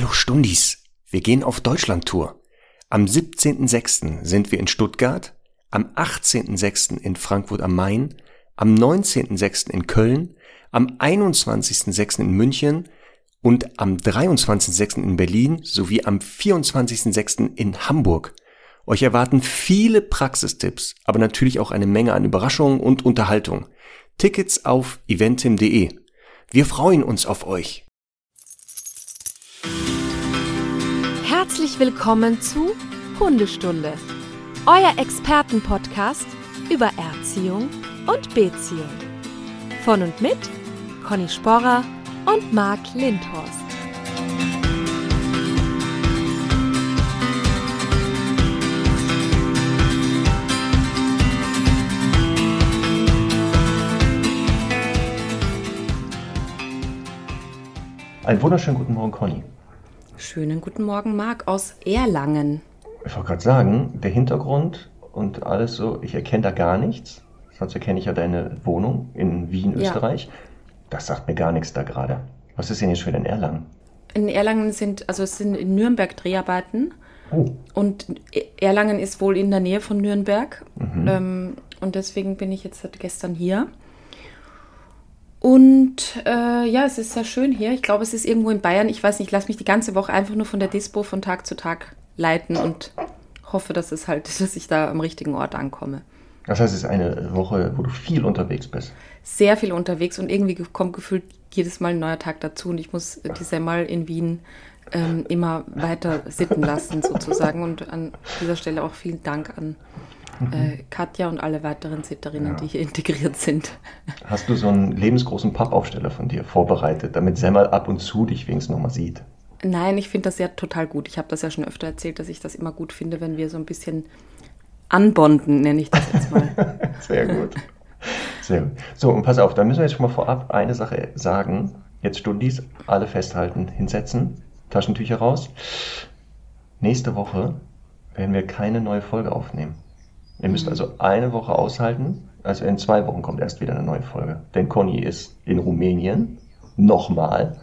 Hallo Stundis, wir gehen auf Deutschlandtour. Am 17.06. sind wir in Stuttgart, am 18.06. in Frankfurt am Main, am 19.06. in Köln, am 21.06. in München und am 23.06. in Berlin sowie am 24.06. in Hamburg. Euch erwarten viele Praxistipps, aber natürlich auch eine Menge an Überraschungen und Unterhaltung. Tickets auf eventim.de. Wir freuen uns auf euch. Herzlich willkommen zu Hundestunde, euer Expertenpodcast über Erziehung und Beziehung. Von und mit Conny Sporrer und Marc Lindhorst. Einen wunderschönen guten Morgen, Conny. Schönen guten Morgen, Marc aus Erlangen. Ich wollte gerade sagen, der Hintergrund und alles so, ich erkenne da gar nichts. Sonst erkenne ich ja deine Wohnung in Wien, Ja. Österreich. Das sagt mir gar nichts da gerade. Was ist denn jetzt schon in Erlangen? In Erlangen sind, also es sind in Nürnberg Dreharbeiten Oh, und Erlangen ist wohl in der Nähe von Nürnberg. Mhm. Ähm, und deswegen bin ich jetzt seit gestern hier. Und äh, ja, es ist sehr schön hier. Ich glaube, es ist irgendwo in Bayern. Ich weiß nicht, ich lasse mich die ganze Woche einfach nur von der Dispo von Tag zu Tag leiten und hoffe, dass es halt, dass ich da am richtigen Ort ankomme. das heißt, es ist eine Woche, wo du viel unterwegs bist. Sehr viel unterwegs und irgendwie kommt gefühlt jedes Mal ein neuer Tag dazu und ich muss die Semmel in Wien ähm, immer weiter sitten lassen sozusagen und an dieser Stelle auch vielen Dank an äh, Katja und alle weiteren Sitterinnen, die hier integriert sind. Hast du so einen lebensgroßen Pappaufsteller von dir vorbereitet, damit Semmel ab und zu dich wenigstens nochmal sieht? Nein, ich finde das ja total gut. Ich habe das ja schon öfter erzählt, dass ich das immer gut finde, wenn wir so ein bisschen anbonden, nenne ich das jetzt mal. Sehr gut. Sehr gut. So, und pass auf, da müssen wir jetzt schon mal vorab eine Sache sagen. Jetzt Stundis, alle festhalten, hinsetzen, Taschentücher raus. Nächste Woche werden wir keine neue Folge aufnehmen. Ihr müsst also eine Woche aushalten. Also in zwei Wochen kommt erst wieder eine neue Folge. Denn Conny ist in Rumänien. Nochmal.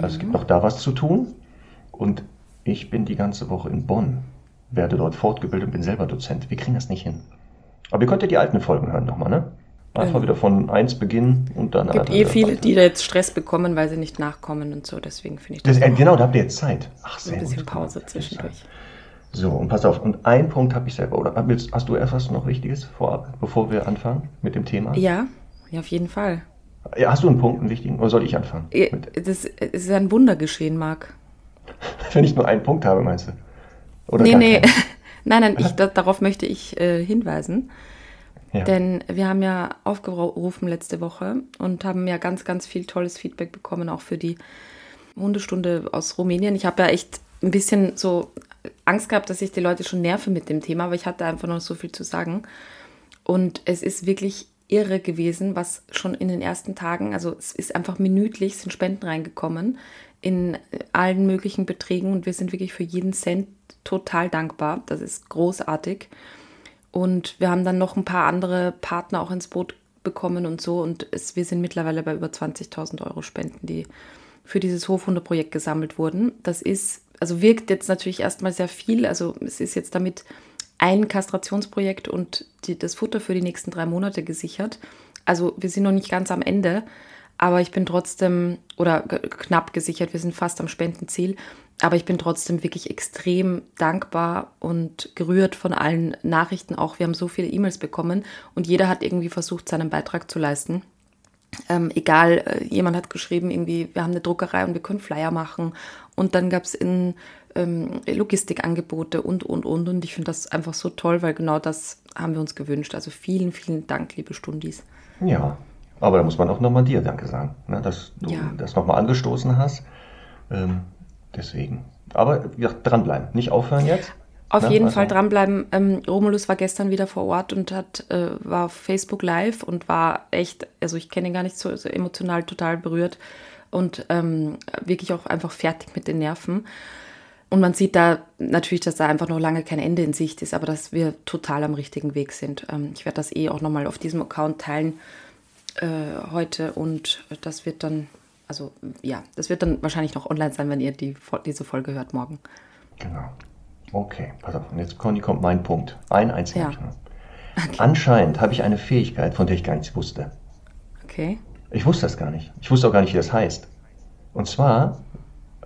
Also es gibt noch da was zu tun. Und ich bin die ganze Woche in Bonn. Werde dort fortgebildet und bin selber Dozent. Wir kriegen das nicht hin. Aber ihr könnt ja die alten Folgen hören nochmal, ne? Einfach Mhm. wieder von eins beginnen und dann. Es gibt eh viele, weiter. die da jetzt Stress bekommen, weil sie nicht nachkommen und so. Deswegen finde ich Das, das, äh, genau, da habt ihr jetzt Zeit. Ach, sehr ein bisschen gut. Pause zwischendurch. So, und pass auf, und einen Punkt habe ich selber. Oder willst, hast du etwas noch Wichtiges vorab, bevor wir anfangen mit dem Thema? Ja, ja, auf jeden Fall. Ja, hast du einen Punkt, einen wichtigen? Oder soll ich anfangen? Ja, Mit, Das es ist ein Wunder geschehen, Marc. wenn ich nur einen Punkt habe, meinst du? Oder nee, nee. nein, nein, ich, da, darauf möchte ich äh, hinweisen. Ja. Denn wir haben ja aufgerufen letzte Woche und haben ja ganz, ganz viel tolles Feedback bekommen, auch für die Hundestunde aus Rumänien. Ich habe ja echt ein bisschen so Angst gehabt, dass ich die Leute schon nerve mit dem Thema, aber ich hatte einfach noch so viel zu sagen. Und es ist wirklich irre gewesen, was schon in den ersten Tagen, also es ist einfach minütlich, sind Spenden reingekommen in allen möglichen Beträgen und wir sind wirklich für jeden Cent total dankbar. Das ist großartig. Und wir haben dann noch ein paar andere Partner auch ins Boot bekommen und so. Und es, wir sind mittlerweile bei über 20.000 Euro Spenden, die für dieses Hofhundeprojekt gesammelt wurden. Das ist, also wirkt jetzt natürlich erstmal sehr viel. Also es ist jetzt damit ein Kastrationsprojekt und die, das Futter für die nächsten drei Monate gesichert. Also wir sind noch nicht ganz am Ende, aber ich bin trotzdem, oder knapp gesichert, wir sind fast am Spendenziel, aber ich bin trotzdem wirklich extrem dankbar und gerührt von allen Nachrichten auch. Wir haben so viele E-Mails bekommen und jeder hat irgendwie versucht, seinen Beitrag zu leisten. Ähm, egal, äh, jemand hat geschrieben, irgendwie, wir haben eine Druckerei und wir können Flyer machen. Und dann gab es in ähm, Logistikangebote und, und, und. Und ich finde das einfach so toll, weil genau das haben wir uns gewünscht. Also vielen, vielen Dank, liebe Stundis. Ja, aber da muss man auch nochmal dir Danke sagen, ne, dass du Ja. das nochmal angestoßen hast. Ähm, deswegen. Aber wie gesagt, dranbleiben, nicht aufhören jetzt. Auf Ne, jeden also- Fall dranbleiben. Ähm, Romulus war gestern wieder vor Ort und hat, äh, war auf Facebook live und war echt, also ich kenne ihn gar nicht so, so emotional total berührt und ähm, wirklich auch einfach fertig mit den Nerven. Und man sieht da natürlich, dass da einfach noch lange kein Ende in Sicht ist, aber dass wir total am richtigen Weg sind. Ähm, ich werde das eh auch nochmal auf diesem Account teilen äh, heute und das wird dann also ja, das wird dann wahrscheinlich noch online sein, wenn ihr die, diese Folge hört morgen. Genau. Okay, pass auf. Und jetzt, Conny, kommt mein Punkt. Ein einziger. Ja. Okay. Anscheinend habe ich eine Fähigkeit, von der ich gar nichts wusste. Okay. Ich wusste das gar nicht. Ich wusste auch gar nicht, wie das heißt. Und zwar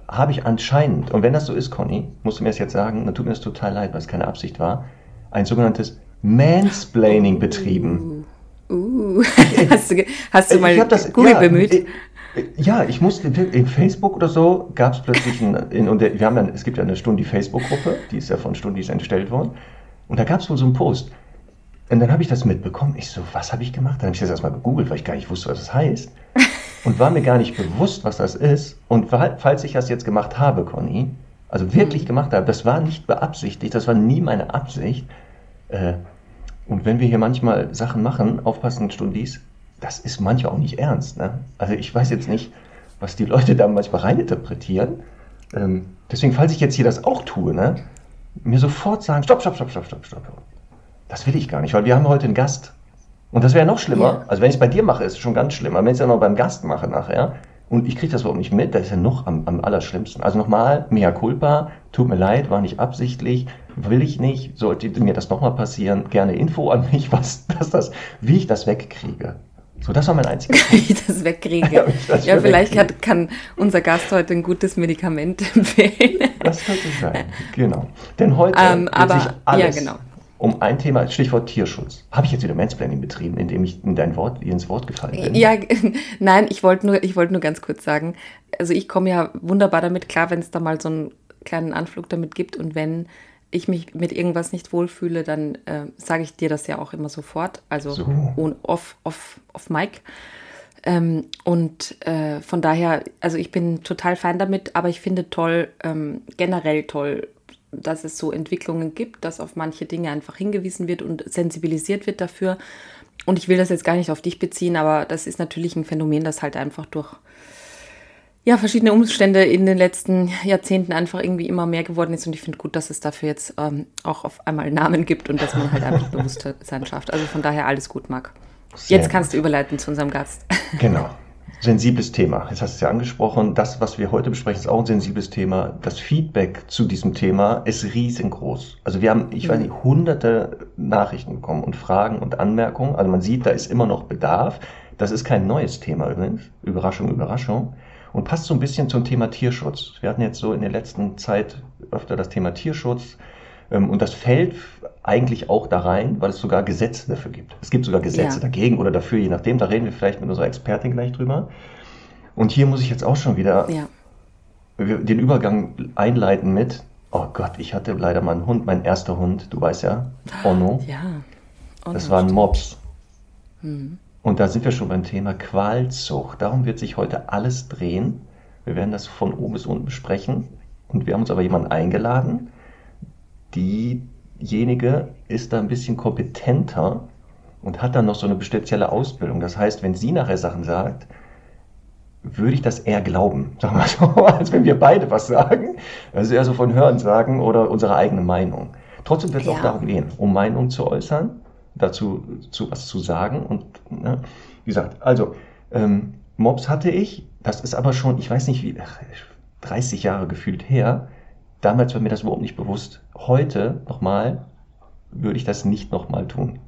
habe ich anscheinend, und wenn das so ist, Conny, musst du mir das jetzt sagen, dann tut mir das total leid, weil es keine Absicht war, ein sogenanntes Mansplaining betrieben. Uh, uh. hast du, hast du mal das, Google ja, bemüht? Ja, ich musste in Facebook oder so gab es plötzlich ein, in, und wir haben dann, es gibt ja eine Stundi Facebook-Gruppe, die ist ja von Stundis entstellt worden. Und da gab es wohl so einen Post. Und dann habe ich das mitbekommen. Ich so, was habe ich gemacht? Dann habe ich das erstmal gegoogelt, weil ich gar nicht wusste, was das heißt. Und war mir gar nicht bewusst, was das ist. Und falls ich das jetzt gemacht habe, Conny, also wirklich mhm. gemacht habe, das war nicht beabsichtigt, das war nie meine Absicht. Äh, und wenn wir hier manchmal Sachen machen, aufpassen, Stundis, das ist manchmal auch nicht ernst. Ne? Also ich weiß jetzt nicht, was die Leute da manchmal reininterpretieren. Ähm, deswegen, falls ich jetzt hier das auch tue, ne, mir sofort sagen, stopp, stopp, stopp, stopp, stopp, stopp. Das will ich gar nicht, weil wir haben heute einen Gast. Und das wäre noch schlimmer. Ja. Also wenn ich es bei dir mache, ist es schon ganz schlimm. Aber wenn ich es ja noch beim Gast mache nachher und ich kriege das überhaupt nicht mit, das ist ja noch am, am allerschlimmsten. Also nochmal, mea culpa, tut mir leid, war nicht absichtlich, will ich nicht, sollte mir das nochmal passieren, gerne Info an mich, was das, das, wie ich das wegkriege. So, das war mein einziger Wie ich das wegkriege. ja, das ja vielleicht hat, kann unser Gast heute ein gutes Medikament empfehlen. Das könnte sein, genau. Denn heute ähm, aber, sich alles ja, genau. Um ein Thema, Stichwort Tierschutz. Habe ich jetzt wieder Mansplaining betrieben, indem ich in dein Wort, ins Wort gefallen bin? Ja, nein, ich wollte nur, wollt nur ganz kurz sagen, also ich komme ja wunderbar damit klar, wenn es da mal so einen kleinen Anflug damit gibt und wenn ich mich mit irgendwas nicht wohlfühle, dann äh, sage ich dir das ja auch immer sofort, also so. off, off, off mic. Ähm, und äh, von daher, also ich bin total fein damit, aber ich finde toll, ähm, generell toll, dass es so Entwicklungen gibt, dass auf manche Dinge einfach hingewiesen wird und sensibilisiert wird dafür. Und ich will das jetzt gar nicht auf dich beziehen, aber das ist natürlich ein Phänomen, das halt einfach durch ja, verschiedene Umstände in den letzten Jahrzehnten einfach irgendwie immer mehr geworden ist. Und ich finde gut, dass es dafür jetzt ähm, auch auf einmal Namen gibt und dass man halt einfach Bewusstsein schafft. Also von daher alles gut, Marc. Sehr jetzt kannst gut. du überleiten zu unserem Gast. Genau. Sensibles Thema. Jetzt hast du es ja angesprochen. Das, was wir heute besprechen, ist auch ein sensibles Thema. Das Feedback zu diesem Thema ist riesengroß. Also wir haben, ich weiß nicht, hunderte Nachrichten bekommen und Fragen und Anmerkungen. Also man sieht, da ist immer noch Bedarf. Das ist kein neues Thema übrigens. Überraschung, Überraschung und passt so ein bisschen zum Thema Tierschutz. Wir hatten jetzt so in der letzten Zeit öfter das Thema Tierschutz ähm, und das fällt eigentlich auch da rein, weil es sogar Gesetze dafür gibt. Es gibt sogar Gesetze ja. dagegen oder dafür, je nachdem. Da reden wir vielleicht mit unserer Expertin gleich drüber. Und hier muss ich jetzt auch schon wieder ja. den Übergang einleiten mit, oh Gott, ich hatte leider mal einen Hund, mein erster Hund, du weißt ja, Ono. Ja. Ono das war ein Mops. Mhm. Und da sind wir schon beim Thema Qualzucht. Darum wird sich heute alles drehen. Wir werden das von oben bis unten besprechen. Und wir haben uns aber jemanden eingeladen. Diejenige ist da ein bisschen kompetenter und hat dann noch so eine spezielle Ausbildung. Das heißt, wenn sie nachher Sachen sagt, würde ich das eher glauben, sagen wir so, als wenn wir beide was sagen. Also eher so von Hören sagen oder unsere eigene Meinung. Trotzdem wird es ja. auch darum gehen, um Meinung zu äußern dazu zu was zu sagen. Und ne, wie gesagt, also ähm, Mobs hatte ich, das ist aber schon, ich weiß nicht wie, 30 Jahre gefühlt her. Damals war mir das überhaupt nicht bewusst. Heute nochmal würde ich das nicht nochmal tun.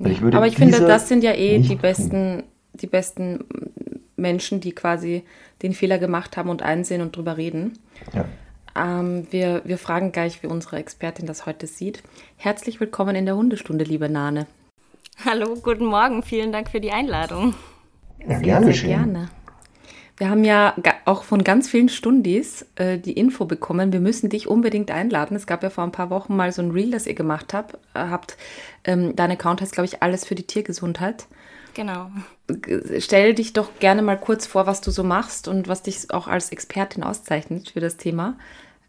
Ich aber ich finde, das sind ja eh die besten, die besten Menschen, die quasi den Fehler gemacht haben und einsehen und drüber reden. Ja. Ähm, wir, wir fragen gleich, wie unsere Expertin das heute sieht. Herzlich willkommen in der Hundestunde, liebe Nane. Hallo, guten Morgen. Vielen Dank für die Einladung. Ja, gerne sehr, sehr gerne. Wir haben ja auch von ganz vielen Stundis äh, die Info bekommen, wir müssen dich unbedingt einladen. Es gab ja vor ein paar Wochen mal so ein Reel, das ihr gemacht habt. Äh, habt ähm, dein Account heißt, glaube ich, alles für die Tiergesundheit. Genau. Stell dich doch gerne mal kurz vor, was du so machst und was dich auch als Expertin auszeichnet für das Thema.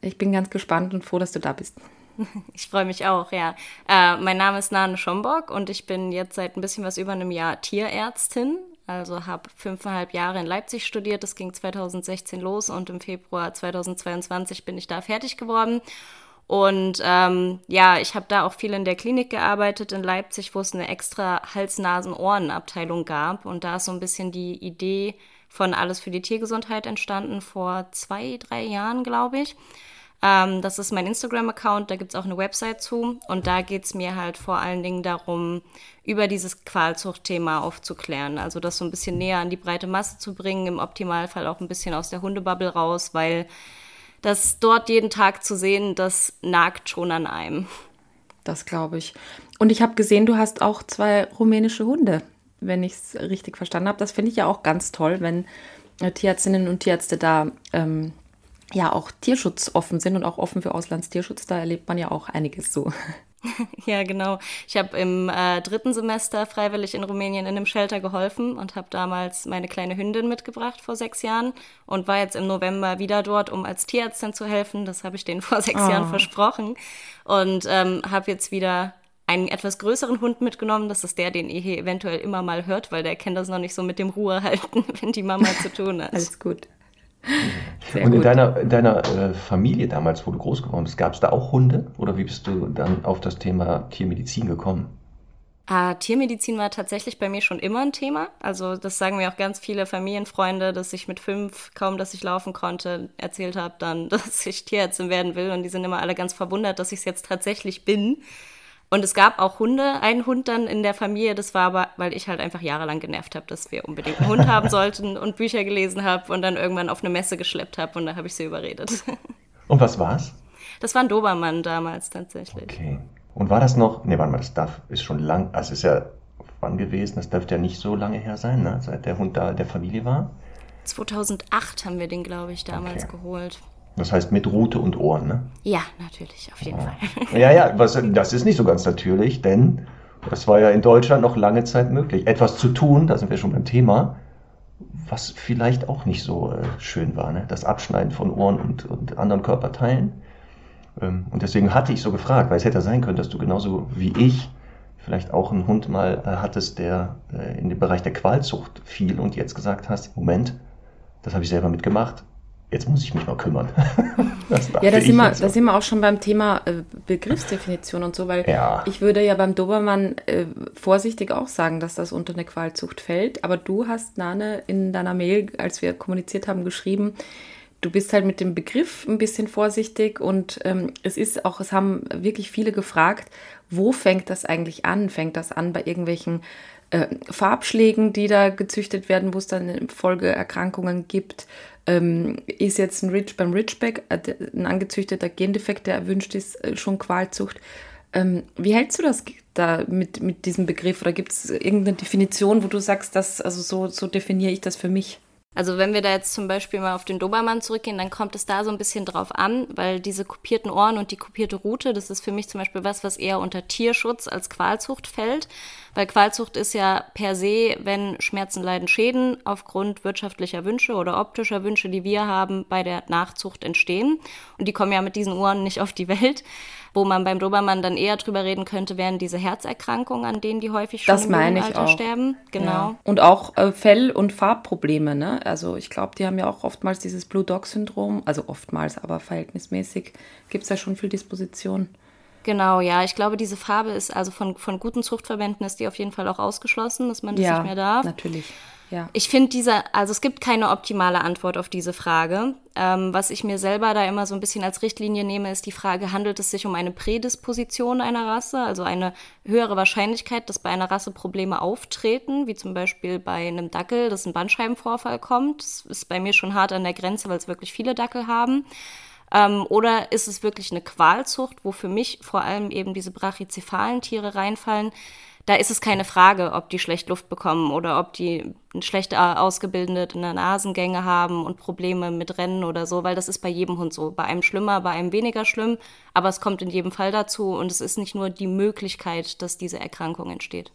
Ich bin ganz gespannt und froh, dass du da bist. Ich freue mich auch, ja. Äh, mein Name ist Nane Schomburg und ich bin jetzt seit ein bisschen was über einem Jahr Tierärztin. Also habe fünfeinhalb Jahre in Leipzig studiert. Das ging 2016 los und im Februar 2022 bin ich da fertig geworden. Und ähm, ja, ich habe da auch viel in der Klinik gearbeitet in Leipzig, wo es eine extra Hals-Nasen-Ohren-Abteilung gab. Und da ist so ein bisschen die Idee von Alles für die Tiergesundheit entstanden, vor zwei, drei Jahren, glaube ich. Ähm, das ist mein Instagram-Account, da gibt es auch eine Website zu. Und da geht es mir halt vor allen Dingen darum, über dieses Qualzuchtthema aufzuklären. Also das so ein bisschen näher an die breite Masse zu bringen, im Optimalfall auch ein bisschen aus der Hundebubble raus, weil das dort jeden Tag zu sehen, das nagt schon an einem. Das glaube ich. Und ich habe gesehen, du hast auch zwei rumänische Hunde, wenn ich es richtig verstanden habe. Das finde ich ja auch ganz toll, wenn Tierärztinnen und Tierärzte da ähm, ja auch tierschutzoffen sind und auch offen für Auslandstierschutz. Da erlebt man ja auch einiges so. Ja, genau. Ich habe im äh, dritten Semester freiwillig in Rumänien in einem Shelter geholfen und habe damals meine kleine Hündin mitgebracht vor sechs Jahren und war jetzt im November wieder dort, um als Tierärztin zu helfen. Das habe ich denen vor sechs oh. Jahren versprochen und ähm, habe jetzt wieder einen etwas größeren Hund mitgenommen. Das ist der, den ihr hier eventuell immer mal hört, weil der kennt das noch nicht so mit dem Ruhe halten, wenn die Mama zu tun hat. Alles gut. Sehr und in gut. deiner, deiner äh, Familie damals, wo du groß geworden bist, gab es da auch Hunde? Oder wie bist du dann auf das Thema Tiermedizin gekommen? Ah, Tiermedizin war tatsächlich bei mir schon immer ein Thema. Also das sagen mir auch ganz viele Familienfreunde, dass ich mit fünf, kaum dass ich laufen konnte, erzählt habe dann, dass ich Tierärztin werden will. Und die sind immer alle ganz verwundert, dass ich es jetzt tatsächlich bin. Und es gab auch Hunde, einen Hund dann in der Familie, das war aber, weil ich halt einfach jahrelang genervt habe, dass wir unbedingt einen Hund haben sollten und Bücher gelesen habe und dann irgendwann auf eine Messe geschleppt habe und da habe ich sie überredet. Und was war's? Das war ein Dobermann damals tatsächlich. Okay. Und war das noch, nee, warte mal, das darf, ist schon lang, also ist ja wann gewesen, das dürfte ja nicht so lange her sein, ne? seit der Hund da der Familie war. 2008 haben wir den, glaube ich, damals okay. geholt. Das heißt mit Rute und Ohren, ne? Ja, natürlich, auf jeden ja. Fall. Ja, ja, was, das ist nicht so ganz natürlich, denn das war ja in Deutschland noch lange Zeit möglich. Etwas zu tun, da sind wir schon beim Thema, was vielleicht auch nicht so äh, schön war, ne? Das Abschneiden von Ohren und, und anderen Körperteilen. Ähm, und deswegen hatte ich so gefragt, weil es hätte sein können, dass du genauso wie ich vielleicht auch einen Hund mal äh, hattest, der äh, in den Bereich der Qualzucht fiel und jetzt gesagt hast, Moment, das habe ich selber mitgemacht jetzt muss ich mich mal kümmern. ja, da sind, wir, da sind wir auch schon beim Thema äh, Begriffsdefinition und so, weil ja. ich würde ja beim Dobermann äh, vorsichtig auch sagen, dass das unter eine Qualzucht fällt. Aber du hast, Nane, in deiner Mail, als wir kommuniziert haben, geschrieben, du bist halt mit dem Begriff ein bisschen vorsichtig und ähm, es ist auch, es haben wirklich viele gefragt, wo fängt das eigentlich an? Fängt das an bei irgendwelchen äh, Farbschlägen, die da gezüchtet werden, wo es dann Folgeerkrankungen gibt? Ähm, ist jetzt ein Rich beim Ridgeback, äh, ein angezüchteter Gendefekt, der erwünscht ist, äh, schon Qualzucht. Ähm, wie hältst du das da mit, mit diesem Begriff? Oder gibt es irgendeine Definition, wo du sagst, dass, also so, so definiere ich das für mich? Also wenn wir da jetzt zum Beispiel mal auf den Dobermann zurückgehen, dann kommt es da so ein bisschen drauf an, weil diese kopierten Ohren und die kopierte Rute, das ist für mich zum Beispiel was, was eher unter Tierschutz als Qualzucht fällt. Weil Qualzucht ist ja per se, wenn Schmerzen, Leiden, Schäden aufgrund wirtschaftlicher Wünsche oder optischer Wünsche, die wir haben, bei der Nachzucht entstehen. Und die kommen ja mit diesen Ohren nicht auf die Welt. Wo man beim Dobermann dann eher drüber reden könnte, wären diese Herzerkrankungen, an denen die häufig schon das im meine ich auch. sterben. Genau. Ja. Und auch äh, Fell- und Farbprobleme. Ne? Also ich glaube, die haben ja auch oftmals dieses Blue Dog-Syndrom. Also oftmals, aber verhältnismäßig gibt es da schon viel Disposition. Genau, ja. Ich glaube, diese Farbe ist also von, von guten Zuchtverbänden ist die auf jeden Fall auch ausgeschlossen, dass man das ja, nicht mehr darf. Natürlich. Ja. Ich finde diese, also es gibt keine optimale Antwort auf diese Frage. Ähm, was ich mir selber da immer so ein bisschen als Richtlinie nehme, ist die Frage, handelt es sich um eine Prädisposition einer Rasse, also eine höhere Wahrscheinlichkeit, dass bei einer Rasse Probleme auftreten, wie zum Beispiel bei einem Dackel, dass ein Bandscheibenvorfall kommt. Das ist bei mir schon hart an der Grenze, weil es wirklich viele Dackel haben. Ähm, oder ist es wirklich eine Qualzucht, wo für mich vor allem eben diese brachycephalen Tiere reinfallen? Da ist es keine Frage, ob die schlecht Luft bekommen oder ob die schlecht ausgebildete Nasengänge haben und Probleme mit Rennen oder so, weil das ist bei jedem Hund so. Bei einem schlimmer, bei einem weniger schlimm, aber es kommt in jedem Fall dazu und es ist nicht nur die Möglichkeit, dass diese Erkrankung entsteht.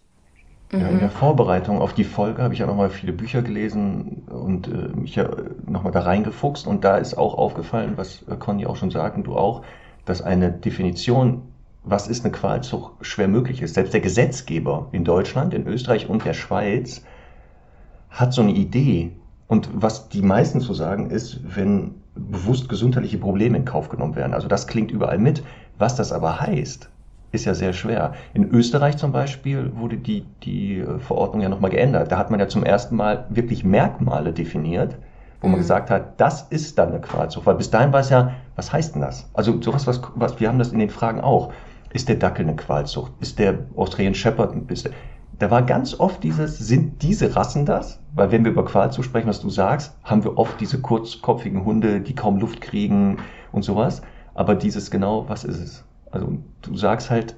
Ja, in der Vorbereitung auf die Folge habe ich ja nochmal viele Bücher gelesen und äh, mich ja nochmal da reingefuchst. Und da ist auch aufgefallen, was äh, Conny auch schon sagt und du auch, dass eine Definition, was ist eine Qualzucht, schwer möglich ist. Selbst der Gesetzgeber in Deutschland, in Österreich und der Schweiz hat so eine Idee. Und was die meisten so sagen, ist, wenn bewusst gesundheitliche Probleme in Kauf genommen werden. Also das klingt überall mit. Was das aber heißt, ist ja sehr schwer. In Österreich zum Beispiel wurde die, die äh, Verordnung ja nochmal geändert. Da hat man ja zum ersten Mal wirklich Merkmale definiert, wo man mhm. gesagt hat, das ist dann eine Qualzucht. Weil bis dahin war es ja, was heißt denn das? Also sowas, was, was, wir haben das in den Fragen auch. Ist der Dackel eine Qualzucht? Ist der Australian Shepherd ein bisschen? Da war ganz oft dieses, sind diese Rassen das? Weil wenn wir über Qualzucht sprechen, was du sagst, haben wir oft diese kurzkopfigen Hunde, die kaum Luft kriegen und sowas. Aber dieses genau, was ist es? Also du sagst halt,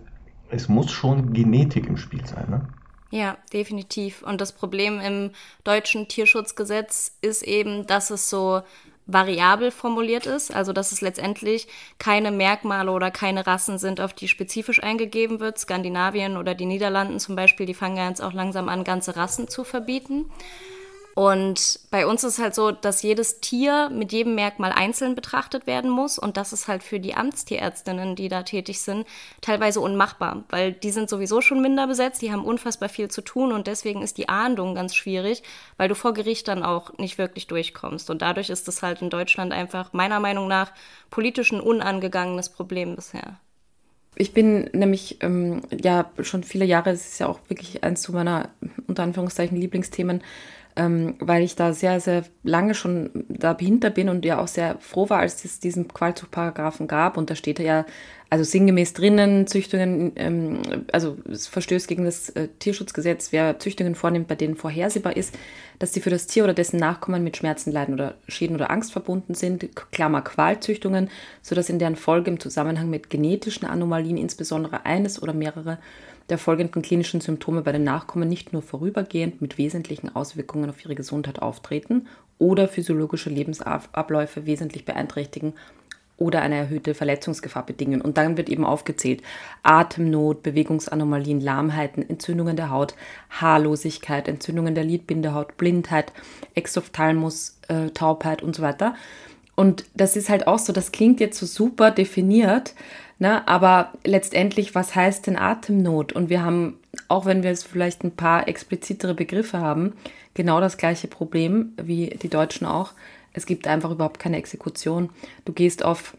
es muss schon Genetik im Spiel sein, ne? Ja, definitiv. Und das Problem im deutschen Tierschutzgesetz ist eben, dass es so variabel formuliert ist, also dass es letztendlich keine Merkmale oder keine Rassen sind, auf die spezifisch eingegeben wird. Skandinavien oder die Niederlanden zum Beispiel, die fangen ja jetzt auch langsam an, ganze Rassen zu verbieten. Und bei uns ist halt so, dass jedes Tier mit jedem Merkmal einzeln betrachtet werden muss. Und das ist halt für die Amtstierärztinnen, die da tätig sind, teilweise unmachbar, weil die sind sowieso schon minder besetzt, die haben unfassbar viel zu tun und deswegen ist die Ahndung ganz schwierig, weil du vor Gericht dann auch nicht wirklich durchkommst. Und dadurch ist es halt in Deutschland einfach meiner Meinung nach politisch ein unangegangenes Problem bisher. Ich bin nämlich ähm, ja schon viele Jahre, es ist ja auch wirklich eins zu meiner unter Anführungszeichen Lieblingsthemen, ähm, weil ich da sehr, sehr lange schon dahinter bin und ja auch sehr froh war, als es diesen Qualzuchtparagraphen gab. Und da steht ja also sinngemäß drinnen, Züchtungen, ähm, also es verstößt gegen das äh, Tierschutzgesetz, wer Züchtungen vornimmt, bei denen vorhersehbar ist, dass sie für das Tier oder dessen Nachkommen mit Schmerzen, Leiden oder Schäden oder Angst verbunden sind, Klammer Qualzüchtungen, sodass in deren Folge im Zusammenhang mit genetischen Anomalien insbesondere eines oder mehrere der folgenden klinischen Symptome bei den Nachkommen nicht nur vorübergehend mit wesentlichen Auswirkungen auf ihre Gesundheit auftreten oder physiologische Lebensabläufe wesentlich beeinträchtigen oder eine erhöhte Verletzungsgefahr bedingen. Und dann wird eben aufgezählt Atemnot, Bewegungsanomalien, Lahmheiten, Entzündungen der Haut, Haarlosigkeit, Entzündungen der Lidbindehaut, Blindheit, Exophthalmus, äh, Taubheit und so weiter. Und das ist halt auch so, das klingt jetzt so super definiert, ne? aber letztendlich, was heißt denn Atemnot? Und wir haben, auch wenn wir jetzt vielleicht ein paar explizitere Begriffe haben, genau das gleiche Problem wie die Deutschen auch. Es gibt einfach überhaupt keine Exekution. Du gehst auf,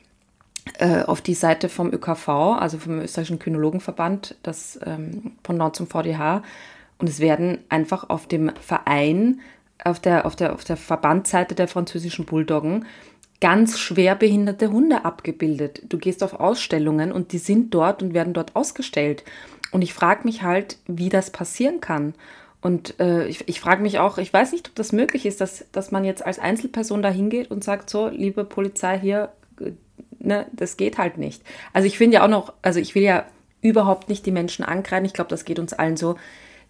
äh, auf die Seite vom ÖKV, also vom Österreichischen Kynologenverband, das ähm, Pendant zum VDH, und es werden einfach auf dem Verein, auf der, auf der, auf der Verbandsseite der französischen Bulldoggen, ganz schwer behinderte Hunde abgebildet. Du gehst auf Ausstellungen und die sind dort und werden dort ausgestellt. Und ich frage mich halt, wie das passieren kann. Und äh, ich, ich frage mich auch, ich weiß nicht, ob das möglich ist, dass, dass man jetzt als Einzelperson da hingeht und sagt, so, liebe Polizei hier, äh, ne, das geht halt nicht. Also ich finde ja auch noch, also ich will ja überhaupt nicht die Menschen ankreiden. Ich glaube, das geht uns allen so,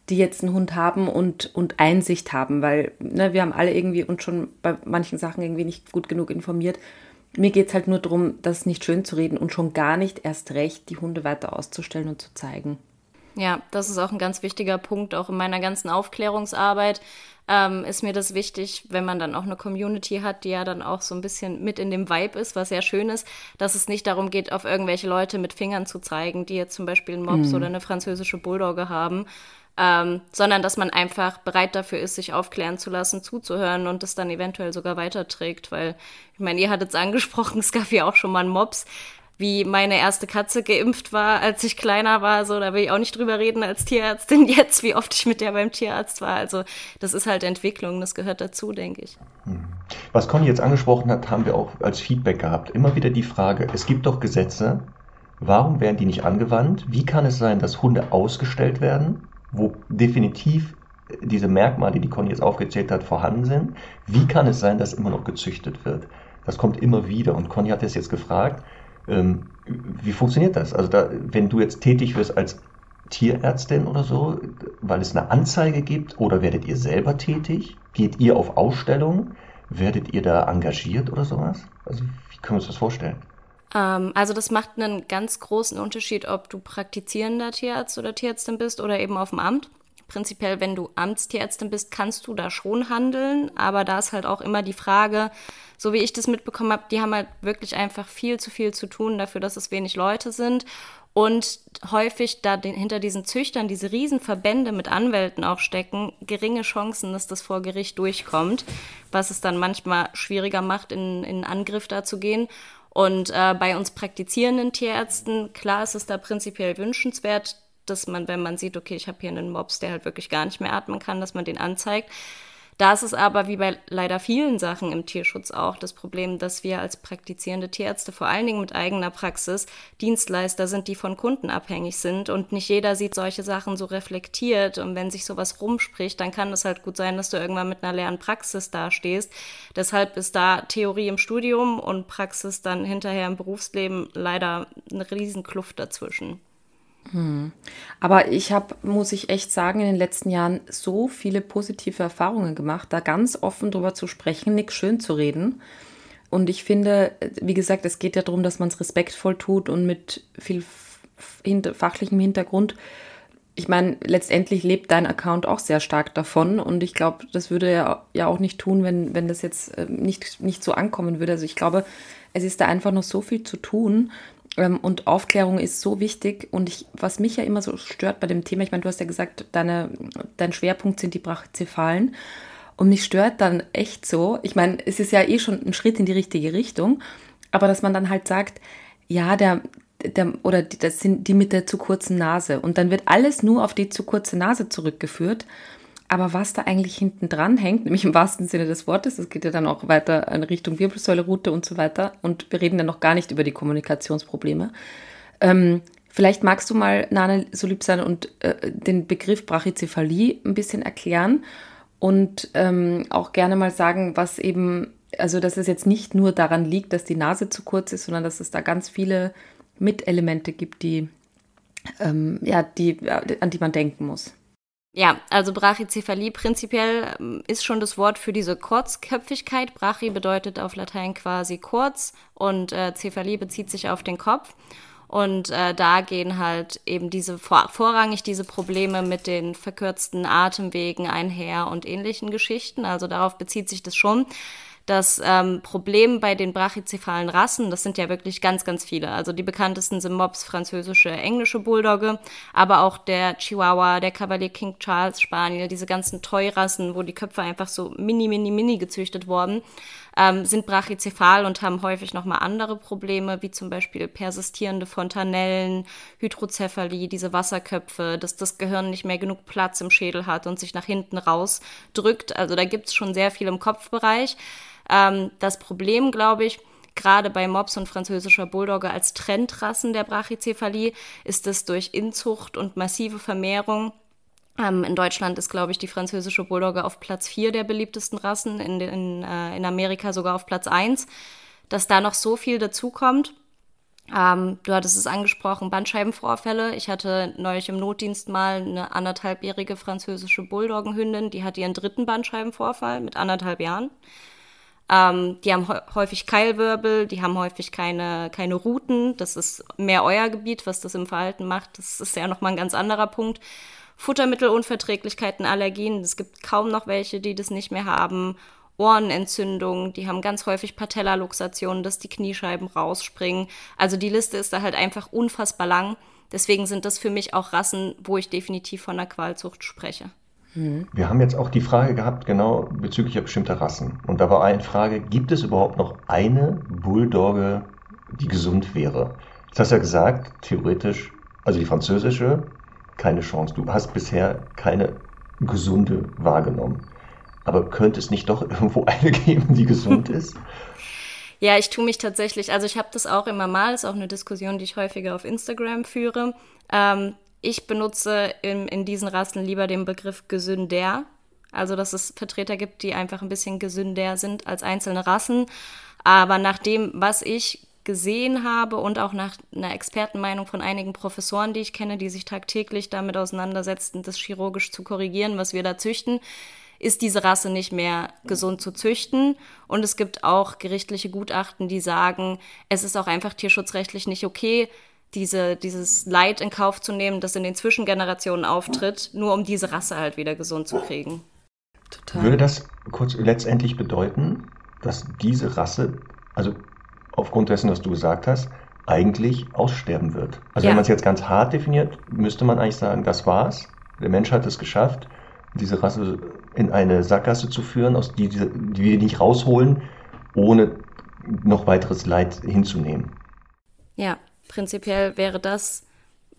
die jetzt einen Hund haben und, und Einsicht haben, weil ne, wir haben alle irgendwie uns schon bei manchen Sachen irgendwie nicht gut genug informiert. Mir geht es halt nur darum, das nicht schön zu reden und schon gar nicht erst recht, die Hunde weiter auszustellen und zu zeigen. Ja, das ist auch ein ganz wichtiger Punkt, auch in meiner ganzen Aufklärungsarbeit. Ähm, ist mir das wichtig, wenn man dann auch eine Community hat, die ja dann auch so ein bisschen mit in dem Vibe ist, was sehr schön ist, dass es nicht darum geht, auf irgendwelche Leute mit Fingern zu zeigen, die jetzt zum Beispiel einen Mops mhm. oder eine französische Bulldogge haben, ähm, sondern dass man einfach bereit dafür ist, sich aufklären zu lassen, zuzuhören und das dann eventuell sogar weiterträgt, weil ich meine, ihr hattet es angesprochen, es gab ja auch schon mal einen Mops, wie meine erste Katze geimpft war, als ich kleiner war. So, da will ich auch nicht drüber reden als Tierärztin jetzt, wie oft ich mit der beim Tierarzt war. Also das ist halt Entwicklung, das gehört dazu, denke ich. Hm. Was Conny jetzt angesprochen hat, haben wir auch als Feedback gehabt. Immer wieder die Frage, es gibt doch Gesetze, warum werden die nicht angewandt? Wie kann es sein, dass Hunde ausgestellt werden, wo definitiv diese Merkmale, die Conny jetzt aufgezählt hat, vorhanden sind? Wie kann es sein, dass immer noch gezüchtet wird? Das kommt immer wieder. Und Conny hat es jetzt gefragt, ähm, wie funktioniert das? Also da, wenn du jetzt tätig wirst als Tierärztin oder so, weil es eine Anzeige gibt, oder werdet ihr selber tätig? Geht ihr auf Ausstellungen? Werdet ihr da engagiert oder sowas? Also wie können wir uns das vorstellen? Ähm, also das macht einen ganz großen Unterschied, ob du praktizierender Tierarzt oder Tierärztin bist oder eben auf dem Amt. Prinzipiell, wenn du Amtstierärztin bist, kannst du da schon handeln, aber da ist halt auch immer die Frage, so wie ich das mitbekommen habe, die haben halt wirklich einfach viel zu viel zu tun dafür, dass es wenig Leute sind. Und häufig da den, hinter diesen Züchtern diese Riesenverbände mit Anwälten auch stecken, geringe Chancen, dass das vor Gericht durchkommt, was es dann manchmal schwieriger macht, in, in Angriff da zu gehen. Und äh, bei uns praktizierenden Tierärzten, klar ist es da prinzipiell wünschenswert, dass man, wenn man sieht, okay, ich habe hier einen Mops, der halt wirklich gar nicht mehr atmen kann, dass man den anzeigt. Da ist es aber wie bei leider vielen Sachen im Tierschutz auch das Problem, dass wir als praktizierende Tierärzte vor allen Dingen mit eigener Praxis Dienstleister sind, die von Kunden abhängig sind und nicht jeder sieht solche Sachen so reflektiert und wenn sich sowas rumspricht, dann kann es halt gut sein, dass du irgendwann mit einer leeren Praxis dastehst. Deshalb ist da Theorie im Studium und Praxis dann hinterher im Berufsleben leider eine Riesenkluft dazwischen. Hm. Aber ich habe, muss ich echt sagen, in den letzten Jahren so viele positive Erfahrungen gemacht, da ganz offen drüber zu sprechen, nichts schön zu reden. Und ich finde, wie gesagt, es geht ja darum, dass man es respektvoll tut und mit viel fachlichem Hintergrund. Ich meine, letztendlich lebt dein Account auch sehr stark davon und ich glaube, das würde er ja auch nicht tun, wenn, wenn das jetzt äh, nicht, nicht so ankommen würde. Also ich glaube, es ist da einfach noch so viel zu tun und Aufklärung ist so wichtig. Und ich, was mich ja immer so stört bei dem Thema, ich meine, du hast ja gesagt, deine, dein Schwerpunkt sind die Brachycephalen. Und mich stört dann echt so, ich meine, es ist ja eh schon ein Schritt in die richtige Richtung, aber dass man dann halt sagt, ja, der, der oder die, das sind die mit der zu kurzen Nase. Und dann wird alles nur auf die zu kurze Nase zurückgeführt. Aber was da eigentlich hinten dran hängt, nämlich im wahrsten Sinne des Wortes, das geht ja dann auch weiter in Richtung Wirbelsäule-Route und so weiter. Und wir reden ja noch gar nicht über die Kommunikationsprobleme. Ähm, vielleicht magst du mal, Nane, so lieb sein und äh, den Begriff Brachycephalie ein bisschen erklären und ähm, auch gerne mal sagen, was eben, also dass es jetzt nicht nur daran liegt, dass die Nase zu kurz ist, sondern dass es da ganz viele Mitelemente gibt, die, ähm, ja, die, an die man denken muss. Ja, also Brachycephalie prinzipiell ähm, ist schon das Wort für diese Kurzköpfigkeit. Brachy bedeutet auf Latein quasi kurz und äh, Cephalie bezieht sich auf den Kopf. Und äh, da gehen halt eben diese vor, vorrangig diese Probleme mit den verkürzten Atemwegen einher und ähnlichen Geschichten. Also darauf bezieht sich das schon das ähm, Problem bei den brachycephalen Rassen, das sind ja wirklich ganz, ganz viele. Also die bekanntesten sind Mops, französische, englische Bulldogge, aber auch der Chihuahua, der Cavalier King Charles Spaniel, diese ganzen Toy-Rassen, wo die Köpfe einfach so mini, mini, mini gezüchtet wurden, ähm, sind brachycephal und haben häufig nochmal andere Probleme, wie zum Beispiel persistierende Fontanellen, Hydrocephalie, diese Wasserköpfe, dass das Gehirn nicht mehr genug Platz im Schädel hat und sich nach hinten rausdrückt. Also da gibt's schon sehr viel im Kopfbereich. Ähm, das Problem, glaube ich, gerade bei Mops und französischer Bulldogge als Trendrassen der Brachycephalie ist es durch Inzucht und massive Vermehrung ähm, in Deutschland ist, glaube ich, die französische Bulldogge auf Platz 4 der beliebtesten Rassen, in, in, äh, in Amerika sogar auf Platz 1, dass da noch so viel dazukommt. Ähm, du hattest es angesprochen, Bandscheibenvorfälle. Ich hatte neulich im Notdienst mal eine anderthalbjährige französische Bulldoggenhündin, die hat ihren dritten Bandscheibenvorfall mit anderthalb Jahren. Ähm, die haben häufig Keilwirbel, die haben häufig keine, keine Routen. Das ist mehr euer Gebiet, was das im Verhalten macht. Das ist ja nochmal ein ganz anderer Punkt. Futtermittelunverträglichkeiten, Allergien, es gibt kaum noch welche, die das nicht mehr haben. Ohrenentzündungen, die haben ganz häufig Patellaluxationen, dass die Kniescheiben rausspringen. Also die Liste ist da halt einfach unfassbar lang. Deswegen sind das für mich auch Rassen, wo ich definitiv von der Qualzucht spreche. Mhm. Wir haben jetzt auch die Frage gehabt, genau bezüglich bestimmter Rassen. Und da war eine Frage, gibt es überhaupt noch eine Bulldogge, die gesund wäre? Jetzt hast du ja gesagt, theoretisch, also die französische, keine Chance. Du hast bisher keine gesunde wahrgenommen. Aber könnte es nicht doch irgendwo eine geben, die gesund ist? Ja, ich tue mich tatsächlich, also ich habe das auch immer mal, ist auch eine Diskussion, die ich häufiger auf Instagram führe. Ähm, ich benutze in, in diesen Rassen lieber den Begriff gesünder. Also, dass es Vertreter gibt, die einfach ein bisschen gesünder sind als einzelne Rassen. Aber nach dem, was ich gesehen habe und auch nach einer Expertenmeinung von einigen Professoren, die ich kenne, die sich tagtäglich damit auseinandersetzen, das chirurgisch zu korrigieren, was wir da züchten, ist diese Rasse nicht mehr gesund zu züchten. Und es gibt auch gerichtliche Gutachten, die sagen, es ist auch einfach tierschutzrechtlich nicht okay, diese, dieses Leid in Kauf zu nehmen, das in den Zwischengenerationen auftritt, nur um diese Rasse halt wieder gesund zu kriegen. Total. Würde das kurz letztendlich bedeuten, dass diese Rasse, also aufgrund dessen, was du gesagt hast, eigentlich aussterben wird? Also ja. wenn man es jetzt ganz hart definiert, müsste man eigentlich sagen, das war's. Der Mensch hat es geschafft, diese Rasse in eine Sackgasse zu führen, aus die, die wir nicht rausholen, ohne noch weiteres Leid hinzunehmen. Ja, prinzipiell wäre das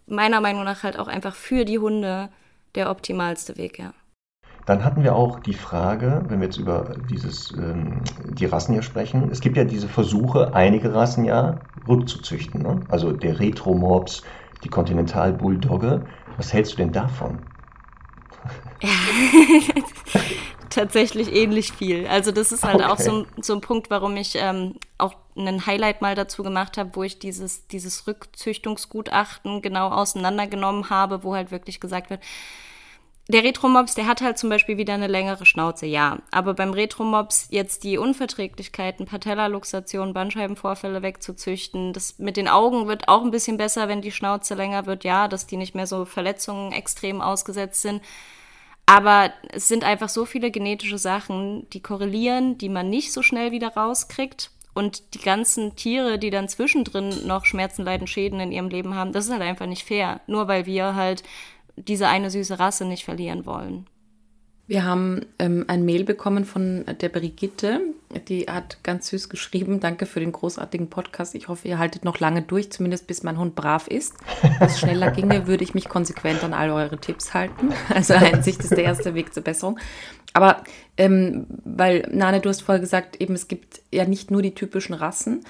meiner Meinung nach halt auch einfach für die Hunde der optimalste Weg, ja. Dann hatten wir auch die Frage, wenn wir jetzt über dieses, ähm, die Rassen hier sprechen, es gibt ja diese Versuche, einige Rassen ja rückzuzüchten. Ne? Also der Retro-Mops, die Kontinental-Bulldogge. Was hältst du denn davon? Tatsächlich ähnlich viel. Also das ist halt okay. auch so, so, ein Punkt, warum ich ähm, auch einen Highlight mal dazu gemacht habe, wo ich dieses, dieses Rückzüchtungsgutachten genau auseinandergenommen habe, wo halt wirklich gesagt wird, der Retromops, der hat halt zum Beispiel wieder eine längere Schnauze, ja. Aber beim Retromops jetzt die Unverträglichkeiten, Patellaluxation, Bandscheibenvorfälle wegzuzüchten, das mit den Augen wird auch ein bisschen besser, wenn die Schnauze länger wird, ja, dass die nicht mehr so Verletzungen extrem ausgesetzt sind. Aber es sind einfach so viele genetische Sachen, die korrelieren, die man nicht so schnell wieder rauskriegt. Und die ganzen Tiere, die dann zwischendrin noch Schmerzen, Leiden, Schäden in ihrem Leben haben, das ist halt einfach nicht fair. Nur weil wir halt diese eine süße Rasse nicht verlieren wollen. Wir haben ähm, ein Mail bekommen von der Brigitte, die hat ganz süß geschrieben, danke für den großartigen Podcast. Ich hoffe, ihr haltet noch lange durch, zumindest bis mein Hund brav ist. Wenn es schneller ginge, würde ich mich konsequent an all eure Tipps halten. Also Einsicht ist der erste Weg zur Besserung. Aber ähm, weil, Nane, du hast vorher gesagt, eben es gibt ja nicht nur die typischen Rassen,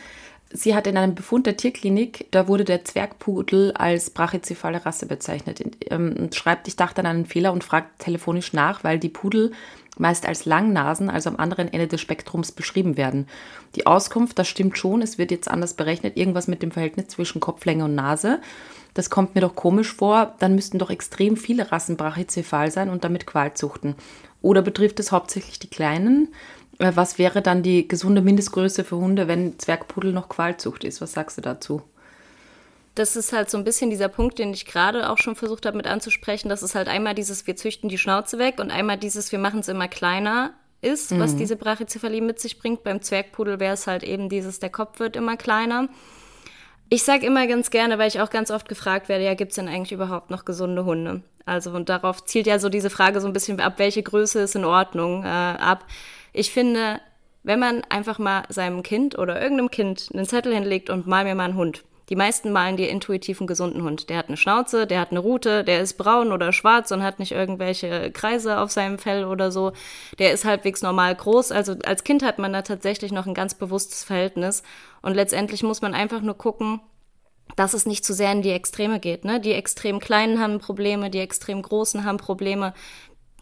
Sie hat in einem Befund der Tierklinik, da wurde der Zwergpudel als brachycephale Rasse bezeichnet ähm, schreibt, ich dachte an einen Fehler und fragt telefonisch nach, weil die Pudel meist als Langnasen, also am anderen Ende des Spektrums beschrieben werden. Die Auskunft, das stimmt schon, es wird jetzt anders berechnet, irgendwas mit dem Verhältnis zwischen Kopflänge und Nase. Das kommt mir doch komisch vor, dann müssten doch extrem viele Rassen brachycephal sein und damit Qualzuchten. Oder betrifft es hauptsächlich die kleinen? Äh, was wäre dann die gesunde Mindestgröße für Hunde, wenn Zwergpudel noch Qualzucht ist? Was sagst du dazu? Das ist halt so ein bisschen dieser Punkt, den ich gerade auch schon versucht habe mit anzusprechen. Das ist halt einmal dieses, wir züchten die Schnauze weg und einmal dieses, wir machen es immer kleiner ist, mhm. was diese Brachycephalie mit sich bringt. Beim Zwergpudel wäre es halt eben dieses, der Kopf wird immer kleiner. Ich sage immer ganz gerne, weil ich auch ganz oft gefragt werde, ja, gibt es denn eigentlich überhaupt noch gesunde Hunde? Also und darauf zielt ja so diese Frage so ein bisschen ab, welche Größe ist in Ordnung äh, ab. Ich finde, wenn man einfach mal seinem Kind oder irgendeinem Kind einen Zettel hinlegt und mal mir mal einen Hund. Die meisten malen dir intuitiv einen gesunden Hund. Der hat eine Schnauze, der hat eine Rute, der ist braun oder schwarz und hat nicht irgendwelche Kreise auf seinem Fell oder so. Der ist halbwegs normal groß. Also als Kind hat man da tatsächlich noch ein ganz bewusstes Verhältnis. Und letztendlich muss man einfach nur gucken, dass es nicht zu sehr in die Extreme geht. Ne? Die extrem Kleinen haben Probleme, die extrem Großen haben Probleme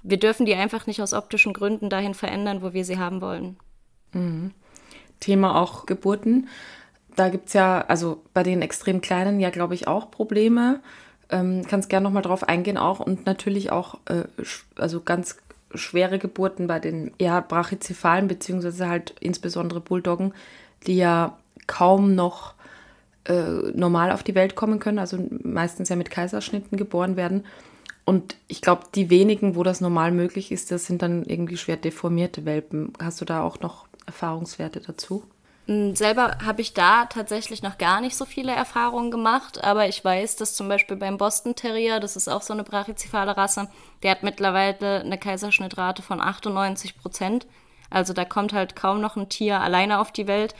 wir dürfen die einfach nicht aus optischen Gründen dahin verändern, wo wir sie haben wollen. Mhm. Thema auch Geburten. Da gibt es ja, also bei den extrem Kleinen ja, glaube ich, auch Probleme. Ähm, Kannst gerne nochmal drauf eingehen auch und natürlich auch, äh, also ganz schwere Geburten bei den eher brachycephalen, beziehungsweise halt insbesondere Bulldoggen, die ja kaum noch äh, normal auf die Welt kommen können, also meistens ja mit Kaiserschnitten geboren werden. Und ich glaube, die wenigen, wo das normal möglich ist, das sind dann irgendwie schwer deformierte Welpen. Hast du da auch noch Erfahrungswerte dazu? Mm, selber habe ich da tatsächlich noch gar nicht so viele Erfahrungen gemacht, aber ich weiß, dass zum Beispiel beim Boston Terrier, das ist auch so eine brachycephale Rasse, der hat mittlerweile eine Kaiserschnittrate von 98 Prozent. Also da kommt halt kaum noch ein Tier alleine auf die Welt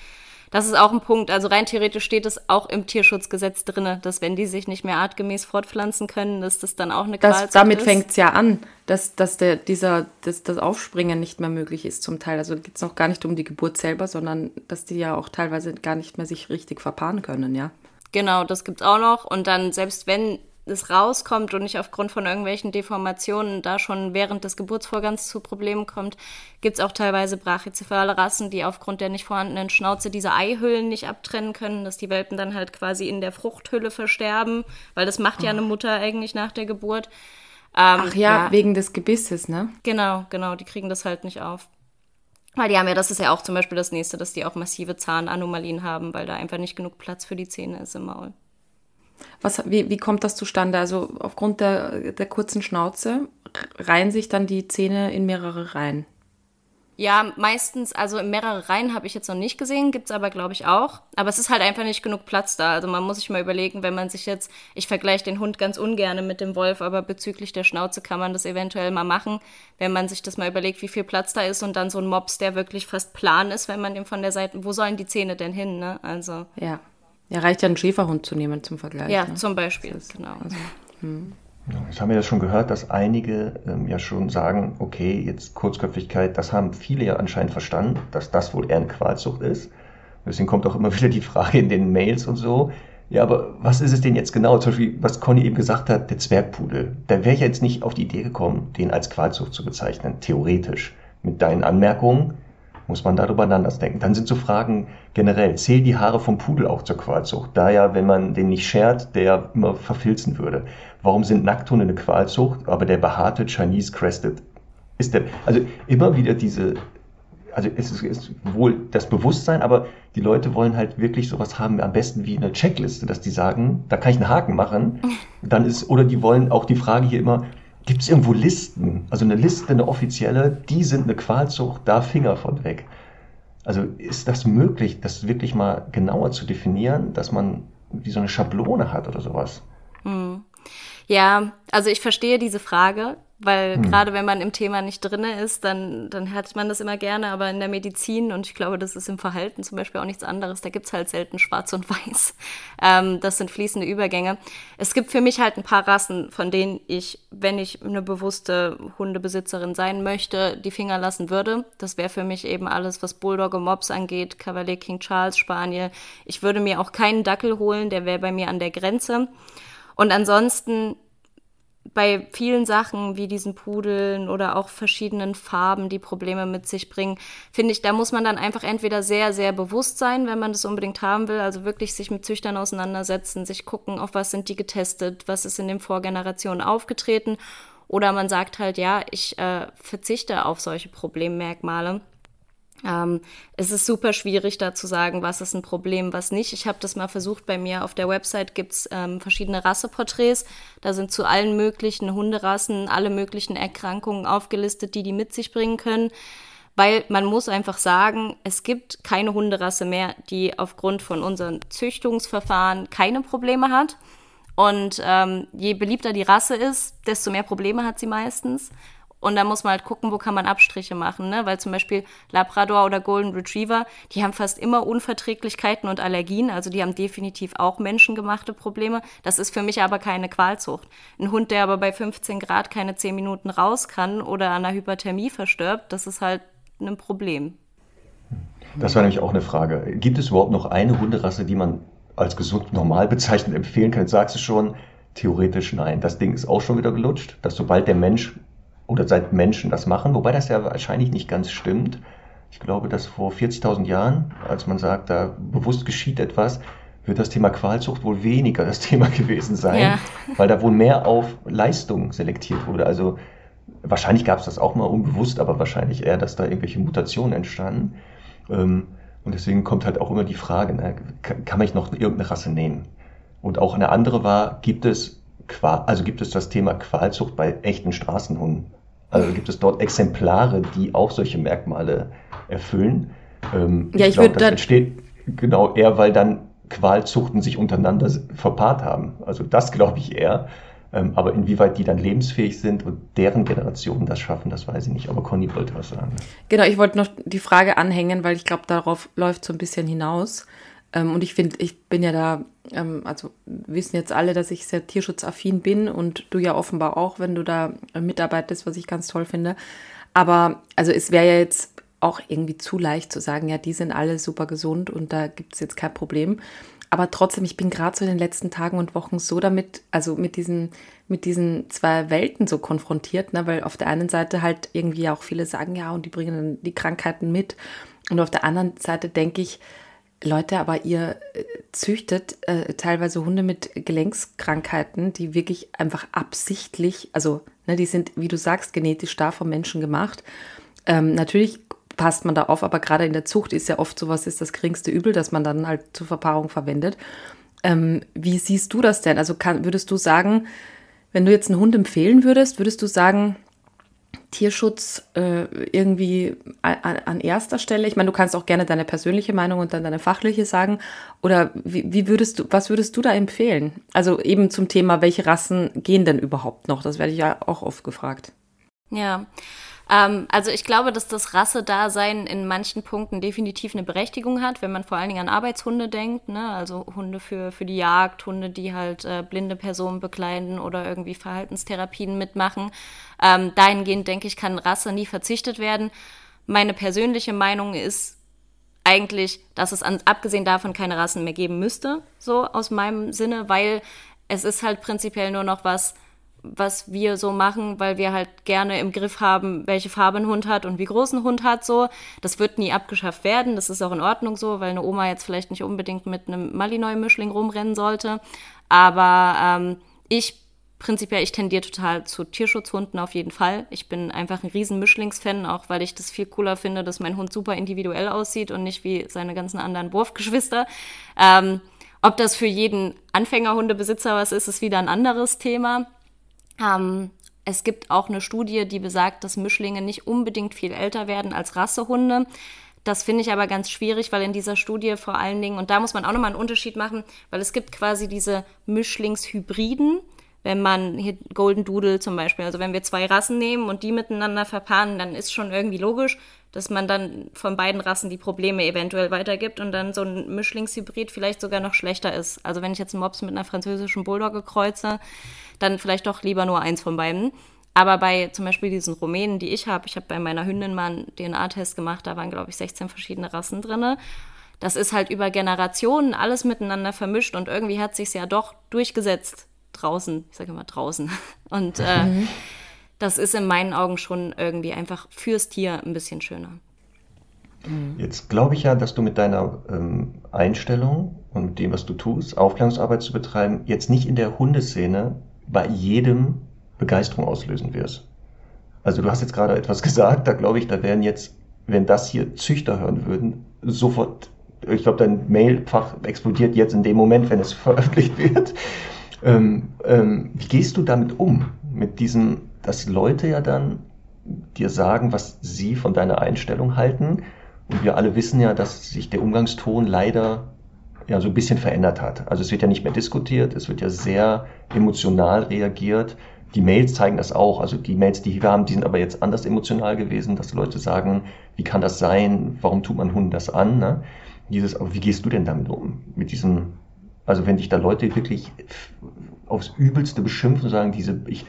das ist auch ein Punkt. Also rein theoretisch steht es auch im Tierschutzgesetz drin, dass wenn die sich nicht mehr artgemäß fortpflanzen können, dass das dann auch eine das, Damit fängt es ja an, dass, dass der, dieser, dass das Aufspringen nicht mehr möglich ist zum Teil. Also geht es noch gar nicht um die Geburt selber, sondern dass die ja auch teilweise gar nicht mehr sich richtig verpaaren können, ja. Genau, das gibt es auch noch. Und dann, selbst wenn es rauskommt und nicht aufgrund von irgendwelchen Deformationen da schon während des Geburtsvorgangs zu Problemen kommt, gibt es auch teilweise brachycephale Rassen, die aufgrund der nicht vorhandenen Schnauze diese Eihüllen nicht abtrennen können, dass die Welpen dann halt quasi in der Fruchthülle versterben, weil das macht ja eine Mutter eigentlich nach der Geburt. Ähm, Ach ja, ja, wegen des Gebisses, ne? Genau, genau, die kriegen das halt nicht auf. Weil die haben ja, das ist ja auch zum Beispiel das nächste, dass die auch massive Zahnanomalien haben, weil da einfach nicht genug Platz für die Zähne ist im Maul. Was, wie, wie kommt das zustande? Also aufgrund der, der kurzen Schnauze reihen sich dann die Zähne in mehrere Reihen? Ja, meistens, also mehrere Reihen habe ich jetzt noch nicht gesehen, gibt es aber, glaube ich, auch. Aber es ist halt einfach nicht genug Platz da. Also man muss sich mal überlegen, wenn man sich jetzt, ich vergleiche den Hund ganz ungern mit dem Wolf, aber bezüglich der Schnauze kann man das eventuell mal machen, wenn man sich das mal überlegt, wie viel Platz da ist und dann so ein Mops, der wirklich fast plan ist, wenn man den von der Seite, wo sollen die Zähne denn hin, ne? Also. Ja. Ja, reicht ja einen Schäferhund zu nehmen zum Vergleich. Ja, ne? zum Beispiel, genau. Also, hm. Jetzt haben wir ja schon gehört, dass einige ähm, ja schon sagen, okay, jetzt Kurzköpfigkeit, das haben viele ja anscheinend verstanden, dass das wohl eher eine Qualzucht ist. Deswegen kommt auch immer wieder die Frage in den Mails und so, ja, aber was ist es denn jetzt genau? Zum Beispiel, was Conny eben gesagt hat, der Zwergpudel. Da wäre ich jetzt nicht auf die Idee gekommen, den als Qualzucht zu bezeichnen, theoretisch. Mit deinen Anmerkungen muss man darüber anders denken. Dann sind so Fragen generell, zählen die Haare vom Pudel auch zur Qualzucht? Da ja, wenn man den nicht schert, der ja immer verfilzen würde. Warum sind Nackthunde eine Qualzucht, aber der behaarte Chinese Crested ist der, also immer wieder diese, also es ist, ist wohl das Bewusstsein, aber die Leute wollen halt wirklich sowas haben, am besten wie eine Checkliste, dass die sagen, da kann ich einen Haken machen, dann ist, oder die wollen auch die Frage hier immer, Gibt es irgendwo Listen? Also eine Liste, eine offizielle, die sind eine Qualzucht, da Finger von weg. Also ist das möglich, das wirklich mal genauer zu definieren, dass man wie so eine Schablone hat oder sowas? Hm. Ja, also ich verstehe diese Frage. Weil hm. gerade wenn man im Thema nicht drin ist, dann, dann hat man das immer gerne, aber in der Medizin, und ich glaube, das ist im Verhalten zum Beispiel auch nichts anderes, da gibt's halt selten schwarz und weiß. Ähm, das sind fließende Übergänge. Es gibt für mich halt ein paar Rassen, von denen ich, wenn ich eine bewusste Hundebesitzerin sein möchte, die Finger lassen würde. Das wäre für mich eben alles, was Bulldog und Mops angeht, Cavalier King Charles, Spaniel. Ich würde mir auch keinen Dackel holen, der wäre bei mir an der Grenze. Und ansonsten bei vielen Sachen wie diesen Pudeln oder auch verschiedenen Farben, die Probleme mit sich bringen, finde ich, da muss man dann einfach entweder sehr, sehr bewusst sein, wenn man das unbedingt haben will, also wirklich sich mit Züchtern auseinandersetzen, sich gucken, auf was sind die getestet, was ist in den Vorgenerationen aufgetreten, oder man sagt halt, ja, ich äh, verzichte auf solche Problemmerkmale ähm, es ist super schwierig da zu sagen, was ist ein Problem, was nicht. Ich habe das mal versucht bei mir auf der Website gibt's ähm, verschiedene Rasseporträts. Da sind zu allen möglichen Hunderassen alle möglichen Erkrankungen aufgelistet, die die mit sich bringen können. Weil man muss einfach sagen, es gibt keine Hunderasse mehr, die aufgrund von unseren Züchtungsverfahren keine Probleme hat. Und ähm, je beliebter die Rasse ist, desto mehr Probleme hat sie meistens. Und da muss man halt gucken, wo kann man Abstriche machen, ne? Weil zum Beispiel Labrador oder Golden Retriever, die haben fast immer Unverträglichkeiten und Allergien, also die haben definitiv auch menschengemachte Probleme. Das ist für mich aber keine Qualzucht. Ein Hund, der aber bei 15 Grad keine 10 Minuten raus kann oder an einer Hyperthermie verstirbt, das ist halt ein Problem. Das war nämlich auch eine Frage. Gibt es überhaupt noch eine Hunderasse, die man als gesund normal bezeichnet empfehlen kann? Sagst du schon, theoretisch nein. Das Ding ist auch schon wieder gelutscht, dass sobald der Mensch oder seit Menschen das machen, wobei das ja wahrscheinlich nicht ganz stimmt. Ich glaube, dass vor 40.000 Jahren, als man sagt, da bewusst geschieht etwas, wird das Thema Qualzucht wohl weniger das Thema gewesen sein, ja. weil da wohl mehr auf Leistung selektiert wurde. Also wahrscheinlich gab es das auch mal unbewusst, aber wahrscheinlich eher, dass da irgendwelche Mutationen entstanden. Ähm, und deswegen kommt halt auch immer die Frage, ne, kann man noch irgendeine Rasse nehmen? Und auch eine andere war, gibt es, also gibt es das Thema Qualzucht bei echten Straßenhunden? Also gibt es dort Exemplare, die auch solche Merkmale erfüllen. Ähm, ja, ich, ich glaube, das entsteht genau eher, weil dann Qualzuchten sich untereinander verpaart haben. Also das glaube ich eher. Ähm, aber inwieweit die dann lebensfähig sind und deren Generationen das schaffen, das weiß ich nicht. Aber Conny wollte was sagen. Genau, ich wollte noch die Frage anhängen, weil ich glaube, darauf läuft so ein bisschen hinaus. Ähm, und ich finde, ich bin ja da, ähm, also wissen jetzt alle, dass ich sehr tierschutzaffin bin und du ja offenbar auch, wenn du da mitarbeitest, was ich ganz toll finde. Aber also es wäre ja jetzt auch irgendwie zu leicht zu sagen, ja, die sind alle super gesund und da gibt es jetzt kein Problem. Aber trotzdem, ich bin gerade so in den letzten Tagen und Wochen so damit, also mit diesen, mit diesen zwei Welten so konfrontiert, ne? weil auf der einen Seite halt irgendwie auch viele sagen, ja, und die bringen dann die Krankheiten mit. Und auf der anderen Seite denke ich, Leute, aber ihr äh, züchtet äh, teilweise Hunde mit Gelenkskrankheiten, die wirklich einfach absichtlich, also ne, die sind, wie du sagst, genetisch da vom Menschen gemacht. Ähm, natürlich passt man da auf, aber gerade in der Zucht ist ja oft sowas, ist das geringste Übel, dass man dann halt zur Verpaarung verwendet. Ähm, wie siehst du das denn? Also kann, würdest du sagen, wenn du jetzt einen Hund empfehlen würdest, würdest du sagen, Tierschutz äh, irgendwie an, an, erster Stelle? Ich meine, du kannst auch gerne deine persönliche Meinung und dann deine fachliche sagen. Oder wie, wie, würdest du, was würdest du da empfehlen? Also eben zum Thema, welche Rassen gehen denn überhaupt noch? Das werde ich ja auch oft gefragt. Ja, ähm, also ich glaube, dass das Rassedasein in manchen Punkten definitiv eine Berechtigung hat, wenn man vor allen Dingen an Arbeitshunde denkt, ne? also Hunde für, für die Jagd, Hunde, die halt äh, blinde Personen bekleiden oder irgendwie Verhaltenstherapien mitmachen. Ähm, dahingehend denke ich, kann Rasse nie verzichtet werden. Meine persönliche Meinung ist eigentlich, dass es an, abgesehen davon keine Rassen mehr geben müsste, so aus meinem Sinne, weil es ist halt prinzipiell nur noch was, was wir so machen, weil wir halt gerne im Griff haben, welche Farbe ein Hund hat und wie groß ein Hund hat, so. Das wird nie abgeschafft werden. Das ist auch in Ordnung so, weil eine Oma jetzt vielleicht nicht unbedingt mit einem Malinois-Mischling rumrennen sollte. Aber ähm, ich prinzipiell, ich tendiere total zu Tierschutzhunden auf jeden Fall. Ich bin einfach ein riesen Mischlingsfan, auch weil ich das viel cooler finde, dass mein Hund super individuell aussieht und nicht wie seine ganzen anderen Wurfgeschwister. Ähm, ob das für jeden Anfängerhundebesitzer was ist, ist wieder ein anderes Thema. Ähm, es gibt auch eine Studie, die besagt, dass Mischlinge nicht unbedingt viel älter werden als Rassehunde. Das finde ich aber ganz schwierig, weil in dieser Studie vor allen Dingen, und da muss man auch nochmal einen Unterschied machen, weil es gibt quasi diese Mischlingshybriden, wenn man hier Golden Doodle zum Beispiel, also wenn wir zwei Rassen nehmen und die miteinander verpaaren, dann ist schon irgendwie logisch, dass man dann von beiden Rassen die Probleme eventuell weitergibt und dann so ein Mischlingshybrid vielleicht sogar noch schlechter ist. Also wenn ich jetzt einen Mops mit einer französischen Bulldogge kreuze, dann vielleicht doch lieber nur eins von beiden. Aber bei zum Beispiel diesen Rumänen, die ich habe, ich habe bei meiner Hündin mal einen DNA-Test gemacht, da waren, glaube ich, 16 verschiedene Rassen drin. Das ist halt über Generationen alles miteinander vermischt und irgendwie hat sich ja doch durchgesetzt draußen. Ich sage immer draußen. Und äh, mhm. Das ist in meinen Augen schon irgendwie einfach fürs Tier ein bisschen schöner. Jetzt glaube ich ja, dass du mit deiner ähm, Einstellung und mit dem, was du tust, Aufklärungsarbeit zu betreiben, jetzt nicht in der Hundeszene bei jedem Begeisterung auslösen wirst. Also du hast jetzt gerade etwas gesagt, da glaube ich, da werden jetzt, wenn das hier Züchter hören würden, sofort, ich glaube, dein Mailfach explodiert jetzt in dem Moment, wenn es veröffentlicht wird. Ähm, ähm, wie gehst du damit um? Mit diesem, dass Leute ja dann dir sagen, was sie von deiner Einstellung halten. Und wir alle wissen ja, dass sich der Umgangston leider ja so ein bisschen verändert hat. Also es wird ja nicht mehr diskutiert, es wird ja sehr emotional reagiert. Die Mails zeigen das auch. Also die Mails, die wir haben, die sind aber jetzt anders emotional gewesen, dass Leute sagen, wie kann das sein? Warum tut man Hunden das an? Ne? Dieses, aber wie gehst du denn damit um? Mit diesem, also wenn dich da Leute wirklich aufs Übelste beschimpfen und sagen, diese, ich,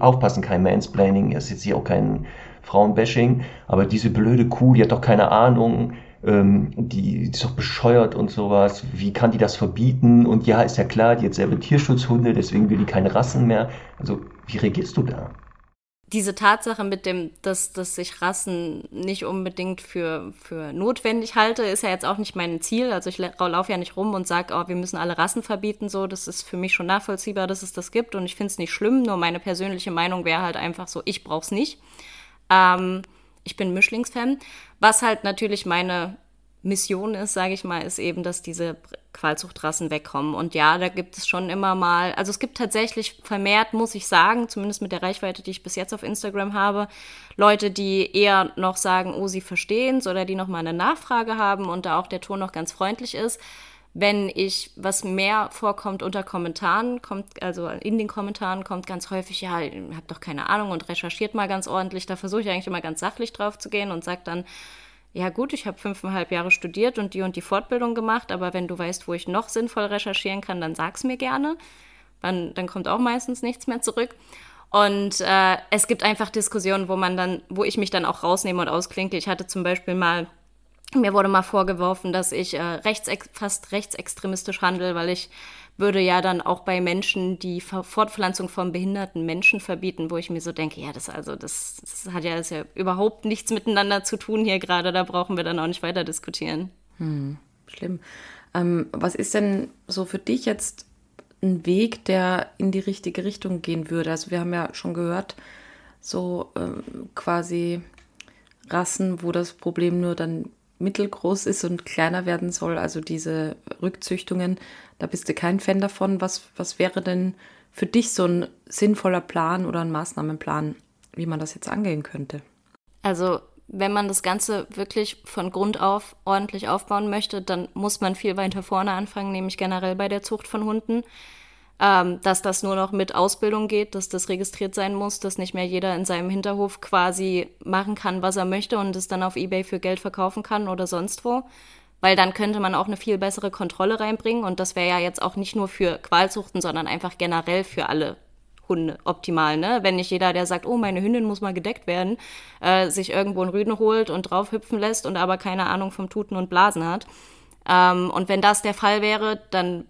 aufpassen, kein Mansplaining, es ist jetzt hier auch kein Frauenbashing, aber diese blöde Kuh, die hat doch keine Ahnung, ähm, die, ist doch bescheuert und sowas, wie kann die das verbieten? Und ja, ist ja klar, die hat selber Tierschutzhunde, deswegen will die keine Rassen mehr. Also, wie reagierst du da? Diese Tatsache mit dem, dass, dass ich Rassen nicht unbedingt für, für notwendig halte, ist ja jetzt auch nicht mein Ziel. Also ich laufe ja nicht rum und sage, oh, wir müssen alle Rassen verbieten. So, das ist für mich schon nachvollziehbar, dass es das gibt und ich finde es nicht schlimm. Nur meine persönliche Meinung wäre halt einfach so, ich brauche es nicht. Ähm, ich bin Mischlingsfan. Was halt natürlich meine Mission ist, sage ich mal, ist eben, dass diese Qualzuchtrassen wegkommen. Und ja, da gibt es schon immer mal, also es gibt tatsächlich vermehrt, muss ich sagen, zumindest mit der Reichweite, die ich bis jetzt auf Instagram habe, Leute, die eher noch sagen, oh, sie verstehen es oder die noch mal eine Nachfrage haben und da auch der Ton noch ganz freundlich ist. Wenn ich, was mehr vorkommt unter Kommentaren, kommt, also in den Kommentaren kommt ganz häufig, ja, habt doch keine Ahnung und recherchiert mal ganz ordentlich. Da versuche ich eigentlich immer ganz sachlich drauf zu gehen und sage dann, ja gut, ich habe fünfeinhalb Jahre studiert und die und die Fortbildung gemacht, aber wenn du weißt, wo ich noch sinnvoll recherchieren kann, dann sag's mir gerne. Dann, dann kommt auch meistens nichts mehr zurück. Und äh, es gibt einfach Diskussionen, wo man dann, wo ich mich dann auch rausnehme und ausklinke. Ich hatte zum Beispiel mal, mir wurde mal vorgeworfen, dass ich äh, rechtsex fast rechtsextremistisch handle, weil ich würde ja dann auch bei Menschen die Fortpflanzung von behinderten Menschen verbieten, wo ich mir so denke, ja, das also das, das hat ja, das ja überhaupt nichts miteinander zu tun hier gerade, da brauchen wir dann auch nicht weiter diskutieren. Hm, schlimm. Ähm, was ist denn so für dich jetzt ein Weg, der in die richtige Richtung gehen würde? Also wir haben ja schon gehört, so ähm, quasi Rassen, wo das Problem nur dann mittelgroß ist und kleiner werden soll, also diese Rückzüchtungen, da bist du kein Fan davon. Was, was wäre denn für dich so ein sinnvoller Plan oder ein Maßnahmenplan, wie man das jetzt angehen könnte. Also wenn man das Ganze wirklich von Grund auf ordentlich aufbauen möchte, dann muss man viel weiter vorne anfangen, nämlich generell bei der Zucht von Hunden. Ähm, dass das nur noch mit Ausbildung geht, dass das registriert sein muss, dass nicht mehr jeder in seinem Hinterhof quasi machen kann, was er möchte und es dann auf Ebay für Geld verkaufen kann oder sonst wo. Weil dann könnte man auch eine viel bessere Kontrolle reinbringen und das wäre ja jetzt auch nicht nur für Qualzuchten, sondern einfach generell für alle Hunde optimal, ne? Wenn nicht jeder, der sagt, oh, meine Hündin muss mal gedeckt werden, äh, sich irgendwo einen Rüden holt und drauf hüpfen lässt und aber keine Ahnung vom Tuten und Blasen hat. Ähm, und wenn das der Fall wäre, dann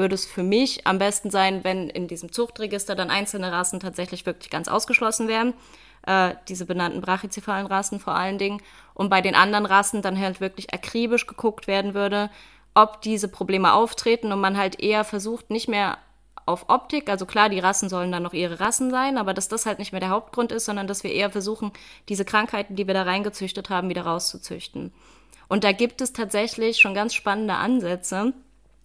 würde es für mich am besten sein, wenn in diesem Zuchtregister dann einzelne Rassen tatsächlich wirklich ganz ausgeschlossen wären. Äh, diese benannten brachycephalen Rassen vor allen Dingen. Und bei den anderen Rassen dann halt wirklich akribisch geguckt werden würde, ob diese Probleme auftreten und man halt eher versucht, nicht mehr auf Optik. Also klar, die Rassen sollen dann noch ihre Rassen sein, aber dass das halt nicht mehr der Hauptgrund ist, sondern dass wir eher versuchen, diese Krankheiten, die wir da reingezüchtet haben, wieder rauszuzüchten. Und da gibt es tatsächlich schon ganz spannende Ansätze.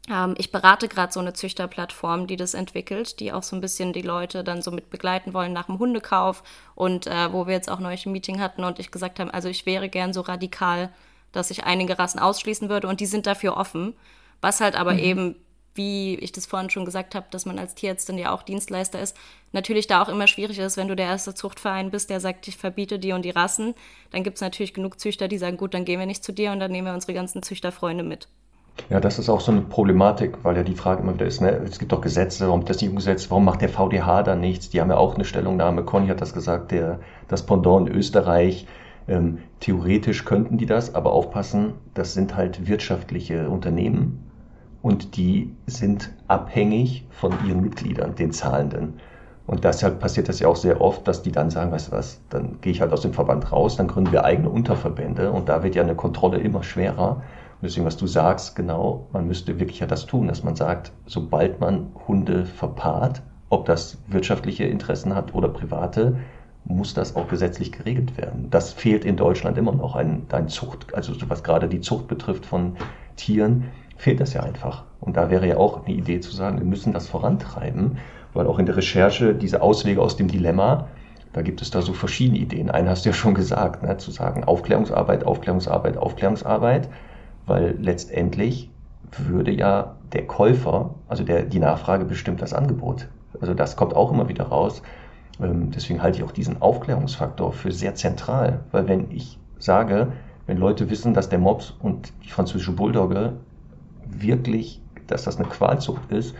Ähm, ich berate gerade so eine Züchterplattform, die das entwickelt, die auch so ein bisschen die Leute dann so mit begleiten wollen nach dem Hundekauf und äh, wo wir jetzt auch neulich ein Meeting hatten und ich gesagt habe, also ich wäre gern so radikal, dass ich einige Rassen ausschließen würde und die sind dafür offen. Was halt aber mhm. eben wie ich das vorhin schon gesagt habe, dass man als Tierärztin ja auch Dienstleister ist, natürlich da auch immer schwierig ist, wenn du der erste Zuchtverein bist, der sagt, ich verbiete die und die Rassen, dann gibt es natürlich genug Züchter, die sagen, gut, dann gehen wir nicht zu dir und dann nehmen wir unsere ganzen Züchterfreunde mit. Ja, das ist auch so eine Problematik, weil ja die Frage immer wieder ist, ne, es gibt doch Gesetze, warum das nicht umgesetzt, warum macht der VDH da nichts? Die haben ja auch eine Stellungnahme, Conny hat das gesagt, der, das Pendant in Österreich, ähm, theoretisch könnten die das, aber aufpassen, das sind halt wirtschaftliche Unternehmen und die sind abhängig von ihren Mitgliedern, den Zahlenden. Und deshalb passiert das ja auch sehr oft, dass die dann sagen, weißt du was, dann gehe ich halt aus dem Verband raus, dann gründen wir eigene Unterverbände und da wird ja eine Kontrolle immer schwerer. Und deswegen, was du sagst, genau, man müsste wirklich ja das tun, dass man sagt, sobald man Hunde verpaart, ob das wirtschaftliche Interessen hat oder private, muss das auch gesetzlich geregelt werden. Das fehlt in Deutschland immer noch, ein, ein Zucht, also was gerade die Zucht betrifft von Tieren fehlt das ja einfach. Und da wäre ja auch eine Idee zu sagen, wir müssen das vorantreiben, weil auch in der Recherche diese Auswege aus dem Dilemma, da gibt es da so verschiedene Ideen. Einen hast du ja schon gesagt, ne, zu sagen Aufklärungsarbeit, Aufklärungsarbeit, Aufklärungsarbeit, weil letztendlich würde ja der Käufer, also der, die Nachfrage bestimmt das Angebot. Also das kommt auch immer wieder raus. Ähm, deswegen halte ich auch diesen Aufklärungsfaktor für sehr zentral, weil wenn ich sage, wenn Leute wissen, dass der Mops und die französische Bulldogge wirklich, dass das eine Qualzucht ist,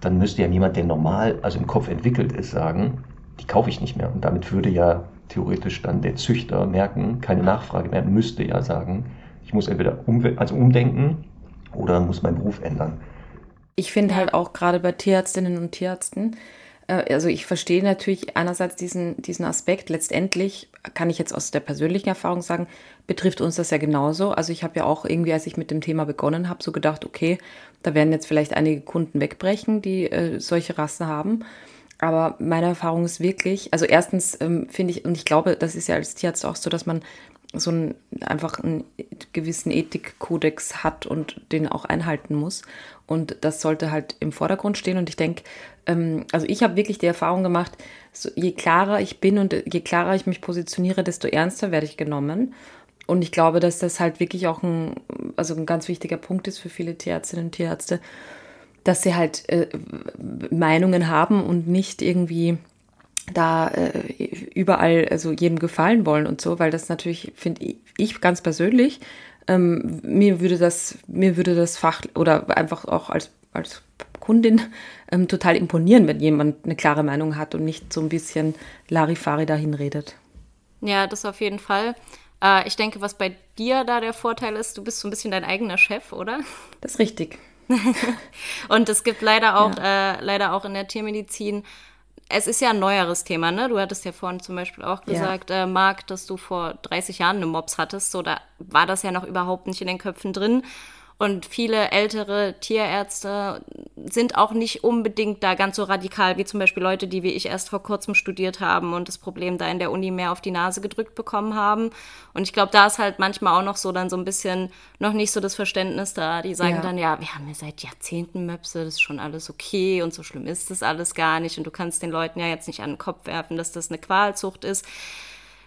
dann müsste ja niemand, der normal, also im Kopf entwickelt ist, sagen, die kaufe ich nicht mehr. Und damit würde ja theoretisch dann der Züchter merken, keine Nachfrage mehr, müsste ja sagen, ich muss entweder um, also umdenken oder muss meinen Beruf ändern. Ich finde halt auch gerade bei Tierärztinnen und Tierärzten, äh, also ich verstehe natürlich einerseits diesen, diesen Aspekt. Letztendlich kann ich jetzt aus der persönlichen Erfahrung sagen, betrifft uns das ja genauso. Also ich habe ja auch irgendwie, als ich mit dem Thema begonnen habe, so gedacht, okay, da werden jetzt vielleicht einige Kunden wegbrechen, die äh, solche Rassen haben. Aber meine Erfahrung ist wirklich, also erstens ähm, finde ich, und ich glaube, das ist ja als Tierarzt auch so, dass man so einen, einfach einen gewissen Ethikkodex hat und den auch einhalten muss. Und das sollte halt im Vordergrund stehen. Und ich denke, ähm, also ich habe wirklich die Erfahrung gemacht, so, je klarer ich bin und je klarer ich mich positioniere, desto ernster werde ich genommen. Und ich glaube, dass das halt wirklich auch ein, also ein ganz wichtiger Punkt ist für viele Tierärztinnen und Tierärzte, dass sie halt äh, Meinungen haben und nicht irgendwie da äh, überall also jedem gefallen wollen und so, weil das natürlich finde ich ganz persönlich ähm, mir würde das mir würde das Fach oder einfach auch als als Kundin ähm, total imponieren, wenn jemand eine klare Meinung hat und nicht so ein bisschen Larifari dahin redet. Ja, das auf jeden Fall. Äh, ich denke, was bei dir da der Vorteil ist, du bist so ein bisschen dein eigener Chef, oder? Das ist richtig. und es gibt leider auch, ja. äh, leider auch in der Tiermedizin es ist ja ein neueres Thema, ne? Du hattest ja vorhin zum Beispiel auch gesagt, ja. äh, Marc, dass du vor 30 Jahren eine Mops hattest. So, da war das ja noch überhaupt nicht in den Köpfen drin. Und viele ältere Tierärzte sind auch nicht unbedingt da ganz so radikal wie zum Beispiel Leute, die wie ich erst vor kurzem studiert haben und das Problem da in der Uni mehr auf die Nase gedrückt bekommen haben. Und ich glaube, da ist halt manchmal auch noch so dann so ein bisschen noch nicht so das Verständnis da. Die sagen ja. dann, ja, wir haben ja seit Jahrzehnten Möpse, das ist schon alles okay und so schlimm ist das alles gar nicht. Und du kannst den Leuten ja jetzt nicht an den Kopf werfen, dass das eine Qualzucht ist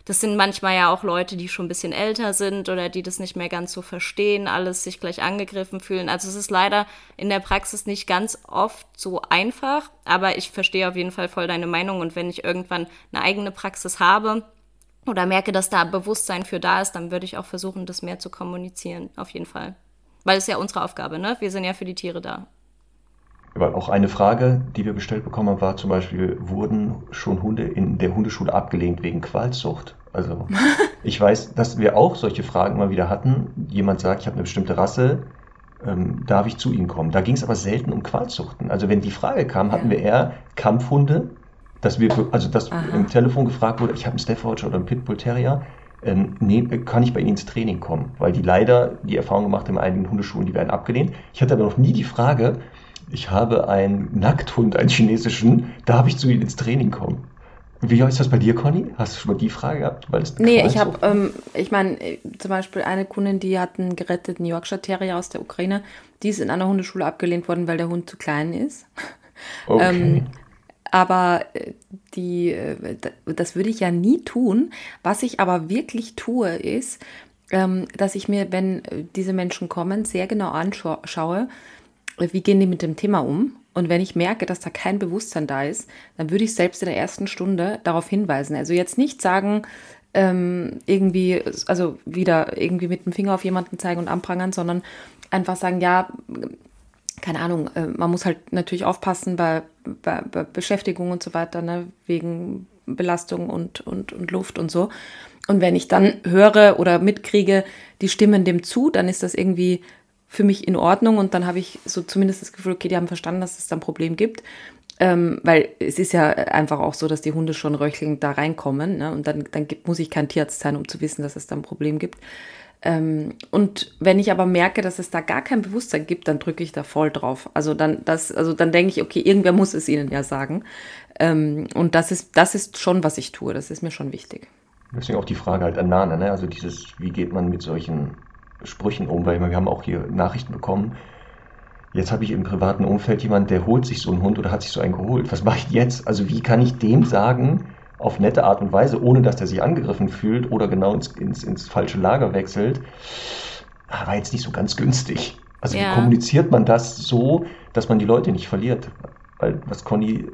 das sind manchmal ja auch Leute, die schon ein bisschen älter sind oder die das nicht mehr ganz so verstehen, alles sich gleich angegriffen fühlen. Also es ist leider in der Praxis nicht ganz oft so einfach, aber ich verstehe auf jeden Fall voll deine Meinung und wenn ich irgendwann eine eigene Praxis habe oder merke, dass da Bewusstsein für da ist, dann würde ich auch versuchen, das mehr zu kommunizieren, auf jeden Fall. Weil es ja unsere Aufgabe, ne? Wir sind ja für die Tiere da. Aber auch eine Frage, die wir gestellt bekommen haben, war zum Beispiel, wurden schon Hunde in der Hundeschule abgelehnt wegen Qualzucht? Also ich weiß, dass wir auch solche Fragen mal wieder hatten. Jemand sagt, ich habe eine bestimmte Rasse, ähm, darf ich zu Ihnen kommen? Da ging es aber selten um Qualzuchten. Also wenn die Frage kam, hatten wir eher Kampfhunde, dass wir, also dass Aha. im Telefon gefragt wurde, ich habe einen Staffordshire oder einen Pitbull Terrier, ähm, nee, kann ich bei Ihnen ins Training kommen? Weil die leider die Erfahrung gemacht haben, in einigen Hundeschulen, die werden abgelehnt. Ich hatte aber noch nie die Frage, ich habe einen Nackthund, einen chinesischen, darf ich zu Ihnen ins Training kommen? Wie ist das bei dir, Conny? Hast du schon mal die Frage gehabt? Weil nee, ich habe, ähm, ich meine, äh, zum Beispiel eine Kundin, die hat einen geretteten Yorkshire Terrier aus der Ukraine. Die ist in einer Hundeschule abgelehnt worden, weil der Hund zu klein ist. Okay. ähm, aber äh, die, äh, das würde ich ja nie tun. Was ich aber wirklich tue, ist, ähm, dass ich mir, wenn diese Menschen kommen, sehr genau anschaue, wie gehen die mit dem Thema um? Und wenn ich merke, dass da kein Bewusstsein da ist, dann würde ich selbst in der ersten Stunde darauf hinweisen. Also jetzt nicht sagen, ähm, irgendwie, also wieder irgendwie mit dem Finger auf jemanden zeigen und anprangern, sondern einfach sagen, ja, keine Ahnung, äh, man muss halt natürlich aufpassen bei, bei, bei Beschäftigung und so weiter, ne, wegen Belastung und, und, und Luft und so. Und wenn ich dann höre oder mitkriege, die stimmen dem zu, dann ist das irgendwie für mich in Ordnung und dann habe ich so zumindest das Gefühl, okay, die haben verstanden, dass es da ein Problem gibt. Ähm, weil es ist ja einfach auch so, dass die Hunde schon röchelnd da reinkommen ne? und dann, dann gibt, muss ich kein Tierarzt sein, um zu wissen, dass es da ein Problem gibt. Ähm, und wenn ich aber merke, dass es da gar kein Bewusstsein gibt, dann drücke ich da voll drauf. Also dann, das, also dann denke ich, okay, irgendwer muss es ihnen ja sagen. Ähm, und das ist, das ist schon, was ich tue. Das ist mir schon wichtig. Deswegen auch die Frage halt an Nana, ne? Also dieses, wie geht man mit solchen Sprüchen um, weil wir haben auch hier Nachrichten bekommen. Jetzt habe ich im privaten Umfeld jemanden, der holt sich so einen Hund oder hat sich so einen geholt. Was mache ich jetzt? Also wie kann ich dem sagen, auf nette Art und Weise, ohne dass er sich angegriffen fühlt oder genau ins, ins, ins falsche Lager wechselt, war jetzt nicht so ganz günstig. Also ja. wie kommuniziert man das so, dass man die Leute nicht verliert? Weil was Conny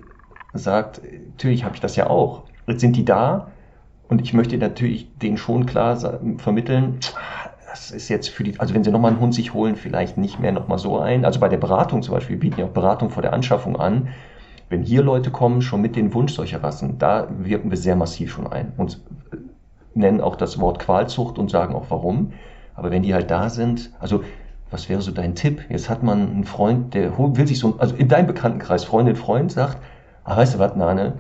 sagt, natürlich habe ich das ja auch. Jetzt sind die da und ich möchte natürlich denen schon klar vermitteln, das ist jetzt für die, also wenn sie nochmal einen Hund sich holen, vielleicht nicht mehr nochmal so ein. Also bei der Beratung zum Beispiel, wir bieten ja auch Beratung vor der Anschaffung an. Wenn hier Leute kommen, schon mit dem Wunsch solcher Rassen, da wirken wir sehr massiv schon ein und nennen auch das Wort Qualzucht und sagen auch warum. Aber wenn die halt da sind, also was wäre so dein Tipp? Jetzt hat man einen Freund, der will sich so, also in deinem Bekanntenkreis, Freundin, Freund sagt, ah, weißt du was, Nane,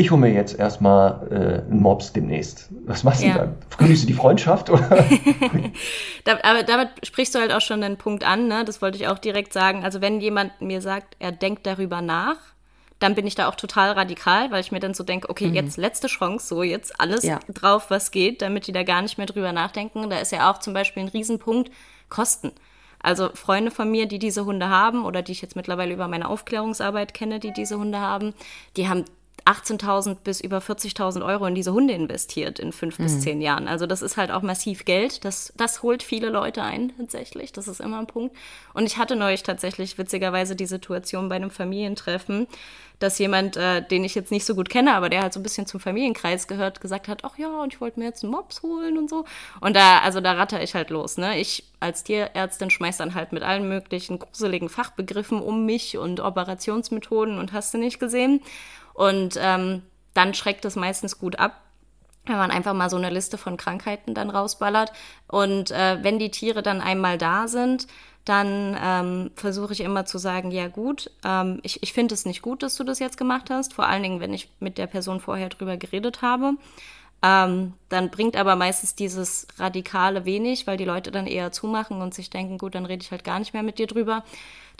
ich hole mir jetzt erstmal äh, einen Mops demnächst. Was machst ja. du dann? Grüßt du die Freundschaft? Oder? da, aber damit sprichst du halt auch schon den Punkt an, ne? das wollte ich auch direkt sagen. Also wenn jemand mir sagt, er denkt darüber nach, dann bin ich da auch total radikal, weil ich mir dann so denke, okay, mhm. jetzt letzte Chance, so jetzt alles ja. drauf, was geht, damit die da gar nicht mehr drüber nachdenken. Da ist ja auch zum Beispiel ein Riesenpunkt Kosten. Also Freunde von mir, die diese Hunde haben oder die ich jetzt mittlerweile über meine Aufklärungsarbeit kenne, die diese Hunde haben, die haben 18.000 bis über 40.000 Euro in diese Hunde investiert in fünf mhm. bis zehn Jahren. Also das ist halt auch massiv Geld. Das, das holt viele Leute ein, tatsächlich. Das ist immer ein Punkt. Und ich hatte neulich tatsächlich witzigerweise die Situation bei einem Familientreffen, dass jemand, äh, den ich jetzt nicht so gut kenne, aber der halt so ein bisschen zum Familienkreis gehört, gesagt hat, ach ja, und ich wollte mir jetzt einen Mops holen und so. Und da, also da ratter ich halt los, ne? Ich als Tierärztin schmeiß dann halt mit allen möglichen gruseligen Fachbegriffen um mich und Operationsmethoden und hast du nicht gesehen. Und ähm, dann schreckt es meistens gut ab, wenn man einfach mal so eine Liste von Krankheiten dann rausballert. Und äh, wenn die Tiere dann einmal da sind, dann ähm, versuche ich immer zu sagen, ja gut, ähm, ich, ich finde es nicht gut, dass du das jetzt gemacht hast, vor allen Dingen, wenn ich mit der Person vorher drüber geredet habe. Ähm, dann bringt aber meistens dieses Radikale wenig, weil die Leute dann eher zumachen und sich denken, gut, dann rede ich halt gar nicht mehr mit dir drüber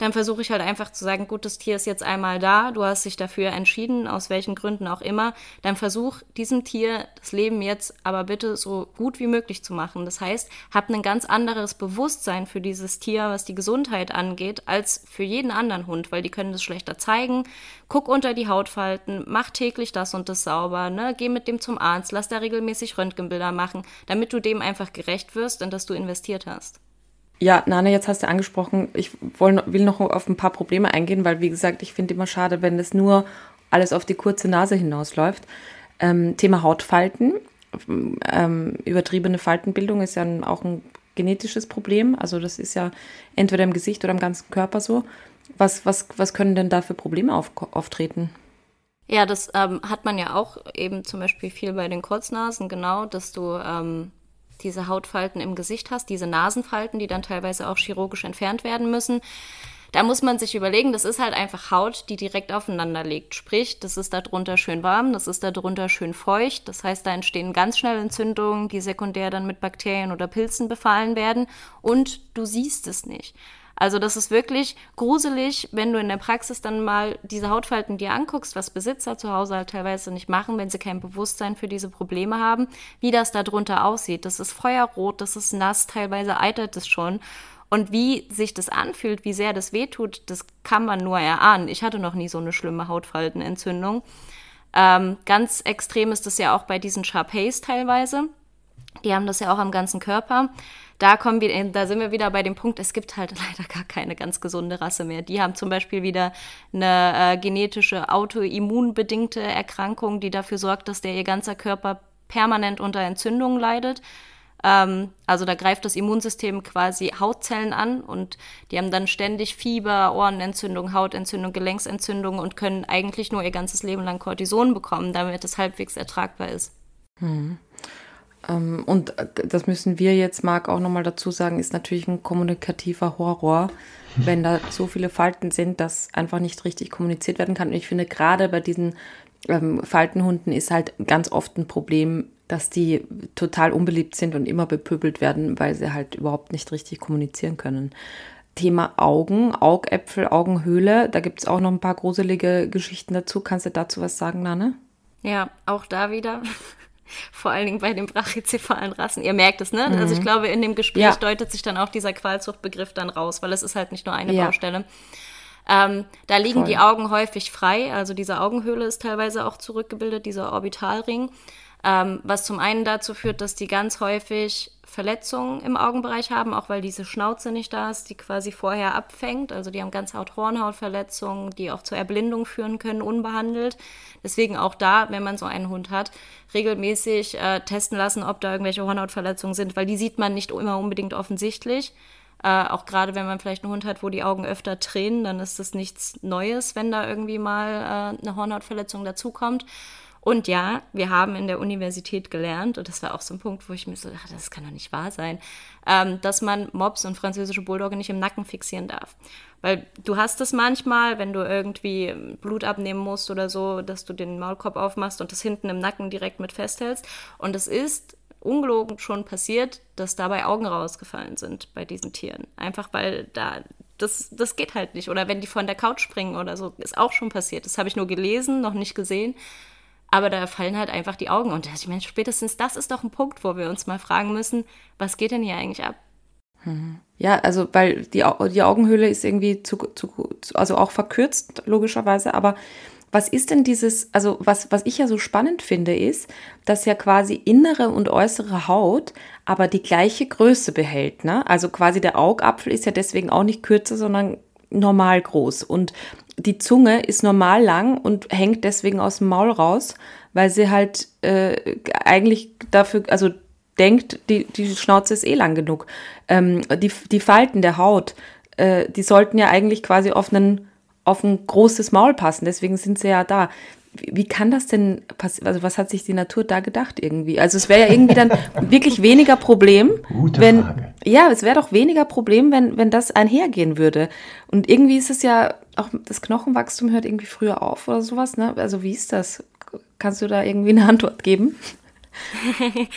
dann versuche ich halt einfach zu sagen, gut, das Tier ist jetzt einmal da, du hast dich dafür entschieden, aus welchen Gründen auch immer, dann versuch diesem Tier das Leben jetzt aber bitte so gut wie möglich zu machen. Das heißt, hab ein ganz anderes Bewusstsein für dieses Tier, was die Gesundheit angeht, als für jeden anderen Hund, weil die können das schlechter zeigen. Guck unter die Hautfalten, mach täglich das und das sauber, ne? Geh mit dem zum Arzt, lass da regelmäßig Röntgenbilder machen, damit du dem einfach gerecht wirst, in das du investiert hast. Ja, Nana, jetzt hast du angesprochen, ich will noch auf ein paar Probleme eingehen, weil, wie gesagt, ich finde immer schade, wenn es nur alles auf die kurze Nase hinausläuft. Ähm, Thema Hautfalten. Ähm, übertriebene Faltenbildung ist ja auch ein genetisches Problem. Also das ist ja entweder im Gesicht oder im ganzen Körper so. Was, was, was können denn da für Probleme auf, auftreten? Ja, das ähm, hat man ja auch eben zum Beispiel viel bei den Kurznasen, genau, dass du ähm, diese Hautfalten im Gesicht hast, diese Nasenfalten, die dann teilweise auch chirurgisch entfernt werden müssen. Da muss man sich überlegen, das ist halt einfach Haut, die direkt aufeinander liegt. Sprich, das ist darunter schön warm, das ist darunter schön feucht. Das heißt, da entstehen ganz schnell Entzündungen, die sekundär dann mit Bakterien oder Pilzen befallen werden. Und du siehst es nicht. Also das ist wirklich gruselig, wenn du in der Praxis dann mal diese Hautfalten dir anguckst, was Besitzer zu Hause halt teilweise nicht machen, wenn sie kein Bewusstsein für diese Probleme haben, wie das da drunter aussieht. Das ist feuerrot, das ist nass, teilweise eitert es schon. Und wie sich das anfühlt, wie sehr das wehtut, das kann man nur erahnen. Ich hatte noch nie so eine schlimme Hautfaltenentzündung. Ähm, ganz extrem ist das ja auch bei diesen Sharpays teilweise. Die haben das ja auch am ganzen Körper da kommen wir, da sind wir wieder bei dem Punkt, es gibt halt leider gar keine ganz gesunde Rasse mehr. Die haben zum Beispiel wieder eine äh, genetische autoimmunbedingte Erkrankung, die dafür sorgt, dass der ihr ganzer Körper permanent unter Entzündungen leidet. Ähm, also da greift das Immunsystem quasi Hautzellen an und die haben dann ständig Fieber, Ohrenentzündung, Hautentzündung, Gelenksentzündung und können eigentlich nur ihr ganzes Leben lang Cortison bekommen, damit es halbwegs ertragbar ist. Hm. Ähm, und äh, das müssen wir jetzt, Marc, auch nochmal dazu sagen, ist natürlich ein kommunikativer Horror, wenn da so viele Falten sind, dass einfach nicht richtig kommuniziert werden kann. Und ich finde, gerade bei diesen ähm, Faltenhunden ist halt ganz oft ein Problem, dass die total unbeliebt sind und immer bepöbelt werden, weil sie halt überhaupt nicht richtig kommunizieren können. Thema Augen, Augäpfel, Augenhöhle, da gibt es auch noch ein paar gruselige Geschichten dazu. Kannst du dazu was sagen, Nane? Ja, auch da wieder vor allen Dingen bei den brachycephalen Rassen. Ihr merkt es, ne? Mhm. Also ich mhm. glaube, in dem Gespräch ja. deutet sich dann auch dieser Qualzuchtbegriff dann raus, weil es ist halt nicht nur eine ja. Baustelle. Ähm, da liegen Voll. die Augen häufig frei, also diese Augenhöhle ist teilweise auch zurückgebildet, dieser Orbitalring, ähm, was zum einen dazu führt, dass die ganz häufig Verletzungen im Augenbereich haben, auch weil diese Schnauze nicht da ist, die quasi vorher abfängt. Also die haben ganz Hornhautverletzungen, die auch zur Erblindung führen können, unbehandelt. Deswegen auch da, wenn man so einen Hund hat, regelmäßig äh, testen lassen, ob da irgendwelche Hornhautverletzungen sind, weil die sieht man nicht immer unbedingt offensichtlich. Äh, auch gerade wenn man vielleicht einen Hund hat, wo die Augen öfter tränen, dann ist das nichts Neues, wenn da irgendwie mal äh, eine Hornhautverletzung dazukommt. Und ja, wir haben in der Universität gelernt, und das war auch so ein Punkt, wo ich mir so dachte, das kann doch nicht wahr sein, ähm, dass man Mops und französische Bulldogge nicht im Nacken fixieren darf. Weil du hast es manchmal, wenn du irgendwie Blut abnehmen musst oder so, dass du den Maulkorb aufmachst und das hinten im Nacken direkt mit festhältst. Und es ist ungelogen schon passiert, dass dabei Augen rausgefallen sind bei diesen Tieren. Einfach weil da das, das geht halt nicht. Oder wenn die von der Couch springen oder so, ist auch schon passiert. Das habe ich nur gelesen, noch nicht gesehen. Aber da fallen halt einfach die Augen. Und ich meine, spätestens das ist doch ein Punkt, wo wir uns mal fragen müssen, was geht denn hier eigentlich ab? Hm. Ja, also weil die, die Augenhöhle ist irgendwie zu, zu, also auch verkürzt, logischerweise, aber was ist denn dieses, also was, was ich ja so spannend finde, ist, dass ja quasi innere und äußere Haut aber die gleiche Größe behält. Ne? Also quasi der Augapfel ist ja deswegen auch nicht kürzer, sondern normal groß. Und die Zunge ist normal lang und hängt deswegen aus dem Maul raus, weil sie halt äh, eigentlich dafür, also denkt, die, die Schnauze ist eh lang genug. Ähm, die, die Falten der Haut, äh, die sollten ja eigentlich quasi auf, einen, auf ein großes Maul passen, deswegen sind sie ja da. Wie, kann das denn passieren? Also, was hat sich die Natur da gedacht irgendwie? Also, es wäre ja irgendwie dann wirklich weniger Problem, Gute wenn. Frage. Ja, es wäre doch weniger Problem, wenn, wenn das einhergehen würde. Und irgendwie ist es ja auch das Knochenwachstum hört irgendwie früher auf oder sowas, ne? Also wie ist das? Kannst du da irgendwie eine Antwort geben?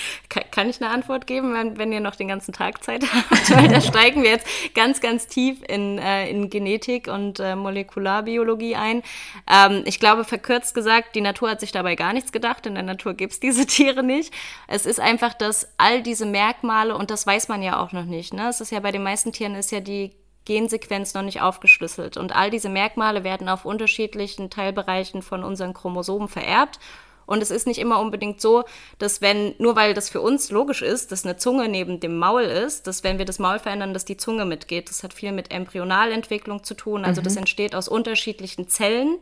Kann ich eine Antwort geben, wenn, wenn ihr noch den ganzen Tag Zeit habt? Weil da steigen wir jetzt ganz, ganz tief in, äh, in Genetik und äh, Molekularbiologie ein. Ähm, ich glaube, verkürzt gesagt, die Natur hat sich dabei gar nichts gedacht. In der Natur gibt es diese Tiere nicht. Es ist einfach, dass all diese Merkmale, und das weiß man ja auch noch nicht, ne? es ist ja bei den meisten Tieren ist ja die Gensequenz noch nicht aufgeschlüsselt. Und all diese Merkmale werden auf unterschiedlichen Teilbereichen von unseren Chromosomen vererbt. Und es ist nicht immer unbedingt so, dass wenn, nur weil das für uns logisch ist, dass eine Zunge neben dem Maul ist, dass wenn wir das Maul verändern, dass die Zunge mitgeht. Das hat viel mit Embryonalentwicklung zu tun. Also mhm. das entsteht aus unterschiedlichen Zellen,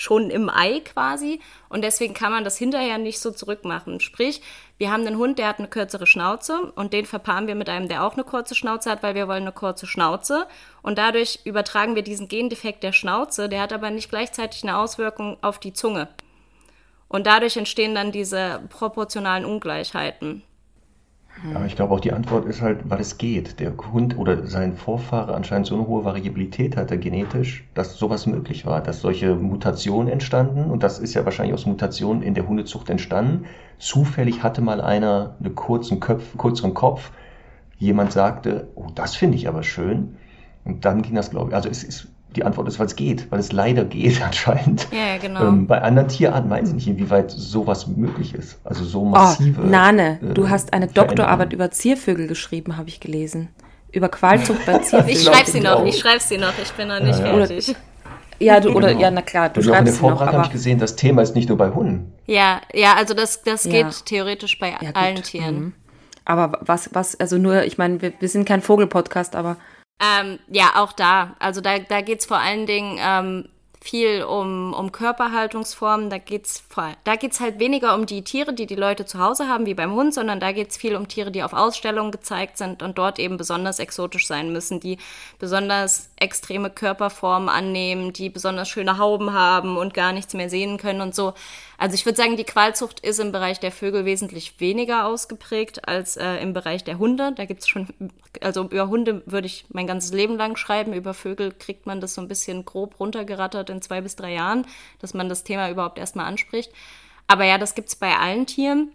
schon im Ei quasi. Und deswegen kann man das hinterher nicht so zurückmachen. Sprich, wir haben einen Hund, der hat eine kürzere Schnauze und den verpaaren wir mit einem, der auch eine kurze Schnauze hat, weil wir wollen eine kurze Schnauze. Und dadurch übertragen wir diesen Gendefekt der Schnauze, der hat aber nicht gleichzeitig eine Auswirkung auf die Zunge. Und dadurch entstehen dann diese proportionalen Ungleichheiten. Aber ich glaube auch die Antwort ist halt, weil es geht. Der Hund oder sein Vorfahre anscheinend so eine hohe Variabilität hatte genetisch, dass sowas möglich war, dass solche Mutationen entstanden und das ist ja wahrscheinlich aus Mutationen in der Hundezucht entstanden. Zufällig hatte mal einer einen kurzen Köpf, kürzeren Kopf. Jemand sagte, oh, das finde ich aber schön. Und dann ging das, glaube ich. Also es ist die Antwort ist, weil es geht, weil es leider geht anscheinend. Ja, genau. Ähm, bei anderen Tierarten weiß ich nicht, inwieweit sowas möglich ist. Also so massive. Oh, Nane, äh, du hast eine Doktorarbeit über Ziervögel geschrieben, habe ich gelesen. Über Qualzucht bei Ziervögeln. Ich schreibe sie noch, ich schreibe sie noch, ich bin noch nicht ja, ja. fertig. Ja, du, oder, genau. ja, na klar, du schreibst in der Vorbereitung habe ich gesehen, das Thema ist nicht nur bei Hunden. Ja, ja, also das, das ja. geht theoretisch bei ja, allen Tieren. Mhm. Aber was, was, also nur, ich meine, wir, wir sind kein Vogelpodcast, aber ähm, ja, auch da. Also da, da geht es vor allen Dingen ähm, viel um, um Körperhaltungsformen. Da geht's da geht's halt weniger um die Tiere, die die Leute zu Hause haben, wie beim Hund, sondern da geht es viel um Tiere, die auf Ausstellungen gezeigt sind und dort eben besonders exotisch sein müssen, die besonders extreme Körperformen annehmen, die besonders schöne Hauben haben und gar nichts mehr sehen können und so. Also ich würde sagen, die Qualzucht ist im Bereich der Vögel wesentlich weniger ausgeprägt als äh, im Bereich der Hunde. Da gibt es schon, also über Hunde würde ich mein ganzes Leben lang schreiben. Über Vögel kriegt man das so ein bisschen grob runtergerattert in zwei bis drei Jahren, dass man das Thema überhaupt erstmal anspricht. Aber ja, das gibt es bei allen Tieren.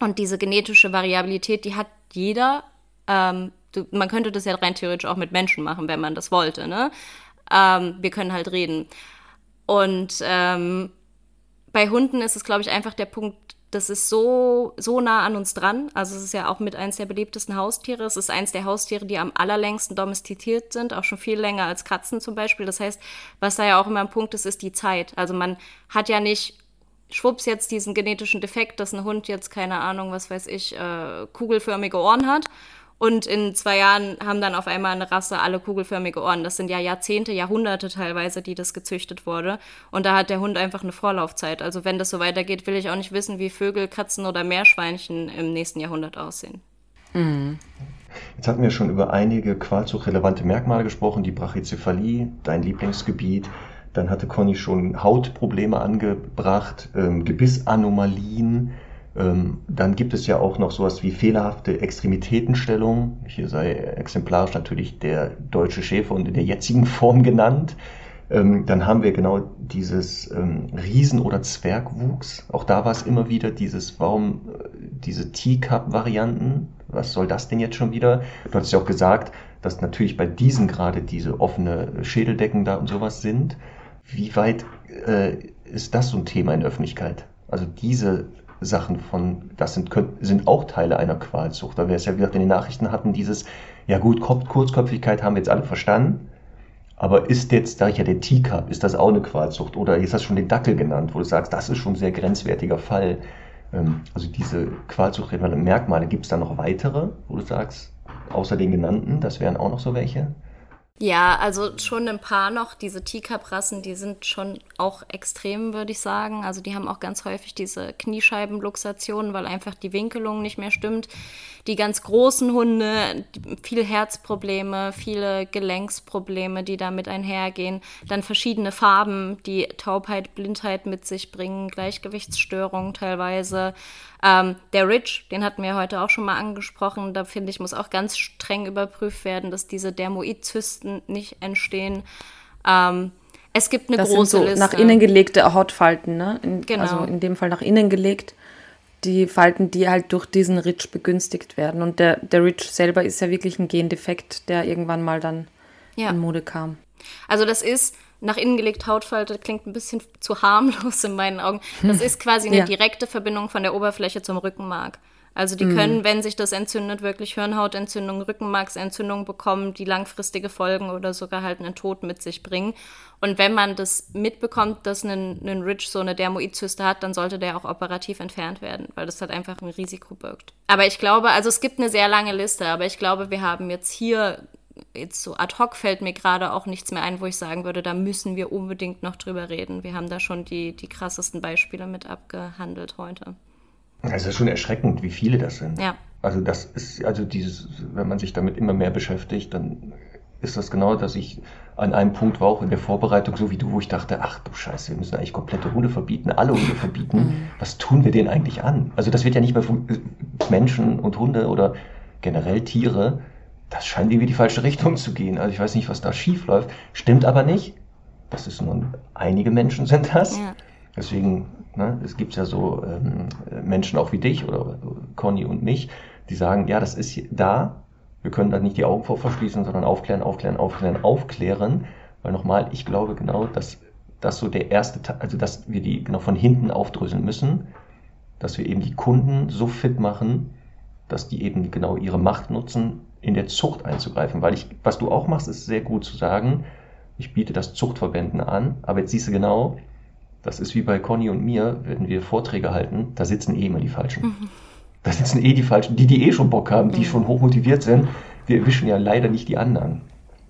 Und diese genetische Variabilität, die hat jeder. Ähm, du, man könnte das ja rein theoretisch auch mit Menschen machen, wenn man das wollte. Ne? Ähm, wir können halt reden. Und ähm, bei Hunden ist es, glaube ich, einfach der Punkt, das ist so, so nah an uns dran. Also es ist ja auch mit eins der beliebtesten Haustiere. Es ist eins der Haustiere, die am allerlängsten domestiziert sind, auch schon viel länger als Katzen zum Beispiel. Das heißt, was da ja auch immer ein Punkt ist, ist die Zeit. Also man hat ja nicht schwupps jetzt diesen genetischen Defekt, dass ein Hund jetzt, keine Ahnung, was weiß ich, äh, kugelförmige Ohren hat und in zwei Jahren haben dann auf einmal eine Rasse alle kugelförmige Ohren. Das sind ja Jahrzehnte, Jahrhunderte teilweise, die das gezüchtet wurde. Und da hat der Hund einfach eine Vorlaufzeit. Also wenn das so weitergeht, will ich auch nicht wissen, wie Vögel, Katzen oder Meerschweinchen im nächsten Jahrhundert aussehen. Mhm. Jetzt hatten wir schon über einige qualzuchrelevante Merkmale gesprochen, die Brachycephalie, dein Lieblingsgebiet. Dann hatte Conny schon Hautprobleme angebracht, ähm, Gebissanomalien. Ähm, dann gibt es ja auch noch sowas wie fehlerhafte Extremitätenstellung. Hier sei exemplarisch natürlich der deutsche Schäfer und in der jetzigen Form genannt. Ähm, dann haben wir genau dieses ähm, Riesen- oder Zwergwuchs. Auch da war es immer wieder dieses, warum äh, diese Teacup-Varianten? Was soll das denn jetzt schon wieder? Du hattest ja auch gesagt, dass natürlich bei diesen gerade diese offene Schädeldecken da und sowas sind. Wie weit äh, ist das so ein Thema in der Öffentlichkeit? Also diese Sachen von, das sind, sind auch Teile einer Qualzucht. Da wir es ja, wie gesagt, in den Nachrichten hatten, dieses, ja gut, Kurzköpfigkeit haben wir jetzt alle verstanden, aber ist jetzt, da ich ja der Teacup, ist das auch eine Qualzucht? Oder jetzt hast du schon den Dackel genannt, wo du sagst, das ist schon ein sehr grenzwertiger Fall. Ähm, also diese qualzuchtrelevanten Merkmale, gibt es da noch weitere, wo du sagst, außer den genannten, das wären auch noch so welche? Ja, also schon ein paar noch. Diese Teacup-Rassen, die sind schon auch extrem, würde ich sagen. Also die haben auch ganz häufig diese Kniescheibenluxationen, weil einfach die Winkelung nicht mehr stimmt. Die ganz großen Hunde, viel Herzprobleme, viele Gelenksprobleme, die damit einhergehen. Dann verschiedene Farben, die Taubheit, Blindheit mit sich bringen, Gleichgewichtsstörungen teilweise. Ähm, der Rich, den hatten wir heute auch schon mal angesprochen, da finde ich, muss auch ganz streng überprüft werden, dass diese Dermoidzysten nicht entstehen. Ähm, es gibt eine das große sind so Liste. Nach innen gelegte Hautfalten, ne? In, genau. Also in dem Fall nach innen gelegt. die Falten, die halt durch diesen Ridge begünstigt werden. Und der, der Ridge selber ist ja wirklich ein Gendefekt, der irgendwann mal dann ja. in Mode kam. Also das ist nach innen gelegt Hautfalte, klingt ein bisschen zu harmlos in meinen Augen. Das ist quasi eine ja. direkte Verbindung von der Oberfläche zum Rückenmark. Also die mhm. können, wenn sich das entzündet, wirklich Hirnhautentzündung, Rückenmarksentzündung bekommen, die langfristige Folgen oder sogar halt einen Tod mit sich bringen. Und wenn man das mitbekommt, dass ein, ein Ridge so eine Dermoidzyste hat, dann sollte der auch operativ entfernt werden, weil das halt einfach ein Risiko birgt. Aber ich glaube, also es gibt eine sehr lange Liste, aber ich glaube, wir haben jetzt hier jetzt so ad hoc fällt mir gerade auch nichts mehr ein, wo ich sagen würde, da müssen wir unbedingt noch drüber reden. Wir haben da schon die, die krassesten Beispiele mit abgehandelt heute. Es ist schon erschreckend, wie viele das sind. Ja. Also das ist, also dieses, wenn man sich damit immer mehr beschäftigt, dann ist das genau, dass ich an einem Punkt war auch in der Vorbereitung, so wie du, wo ich dachte, ach du Scheiße, wir müssen eigentlich komplette Hunde verbieten, alle Hunde verbieten. Mhm. Was tun wir denen eigentlich an? Also das wird ja nicht mehr von Menschen und Hunde oder generell Tiere, das scheint irgendwie die falsche Richtung zu gehen. Also ich weiß nicht, was da schief läuft. Stimmt aber nicht. Das ist nun, einige Menschen sind das. Ja. Deswegen, ne, es gibt ja so ähm, Menschen auch wie dich oder Conny und mich, die sagen, ja, das ist da, wir können da nicht die Augen vor verschließen, sondern aufklären, aufklären, aufklären, aufklären. Weil nochmal, ich glaube genau, dass das so der erste Teil, also dass wir die genau von hinten aufdröseln müssen, dass wir eben die Kunden so fit machen, dass die eben genau ihre Macht nutzen, in der Zucht einzugreifen. Weil ich, was du auch machst, ist sehr gut zu sagen, ich biete das Zuchtverbänden an, aber jetzt siehst du genau, das ist wie bei Conny und mir, wenn wir Vorträge halten, da sitzen eh immer die Falschen. Mhm. Da sitzen eh die Falschen, die, die eh schon Bock haben, die mhm. schon hochmotiviert sind. Wir erwischen ja leider nicht die anderen.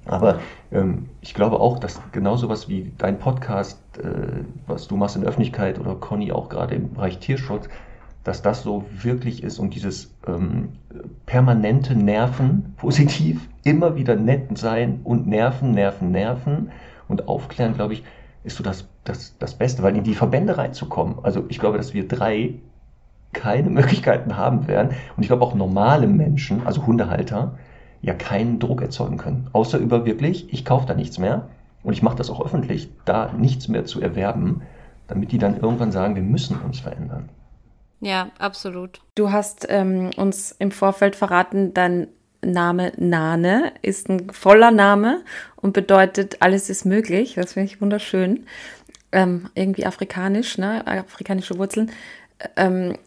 Aber ähm, ich glaube auch, dass genau sowas wie dein Podcast, äh, was du machst in der Öffentlichkeit oder Conny auch gerade im Bereich Tierschutz, dass das so wirklich ist und dieses ähm, permanente Nerven, positiv, immer wieder nett sein und nerven, nerven, nerven und aufklären, glaube ich, ist so das, das, das Beste, weil in die Verbände reinzukommen, also ich glaube, dass wir drei keine Möglichkeiten haben werden und ich glaube auch normale Menschen, also Hundehalter, ja keinen Druck erzeugen können, außer über wirklich, ich kaufe da nichts mehr und ich mache das auch öffentlich, da nichts mehr zu erwerben, damit die dann irgendwann sagen, wir müssen uns verändern. Ja, absolut. Du hast ähm, uns im Vorfeld verraten, dein Name Nane ist ein voller Name und bedeutet, alles ist möglich. Das finde ich wunderschön. Ähm, irgendwie afrikanisch, ne? afrikanische Wurzeln. Ähm,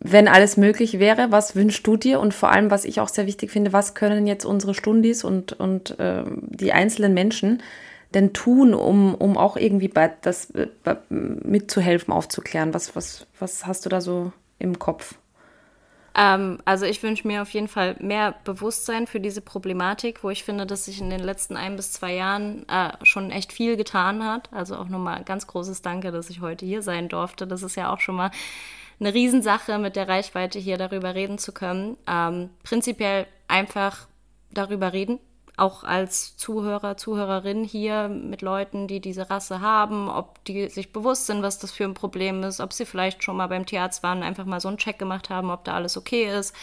wenn alles möglich wäre, was wünschst du dir? Und vor allem, was ich auch sehr wichtig finde, was können jetzt unsere Stundis und, und äh, die einzelnen Menschen denn tun, um, um auch irgendwie bei das bei, mitzuhelfen, aufzuklären? Was, was, was hast du da so im Kopf? Ähm, also ich wünsche mir auf jeden Fall mehr Bewusstsein für diese Problematik, wo ich finde, dass sich in den letzten ein bis zwei Jahren äh, schon echt viel getan hat. Also auch nochmal ganz großes Danke, dass ich heute hier sein durfte. Das ist ja auch schon mal eine Riesensache, mit der Reichweite hier darüber reden zu können. Ähm, prinzipiell einfach darüber reden, auch als Zuhörer, Zuhörerin hier mit Leuten, die diese Rasse haben, ob die sich bewusst sind, was das für ein Problem ist, ob sie vielleicht schon mal beim Tierarzt waren, einfach mal so einen Check gemacht haben, ob da alles okay ist.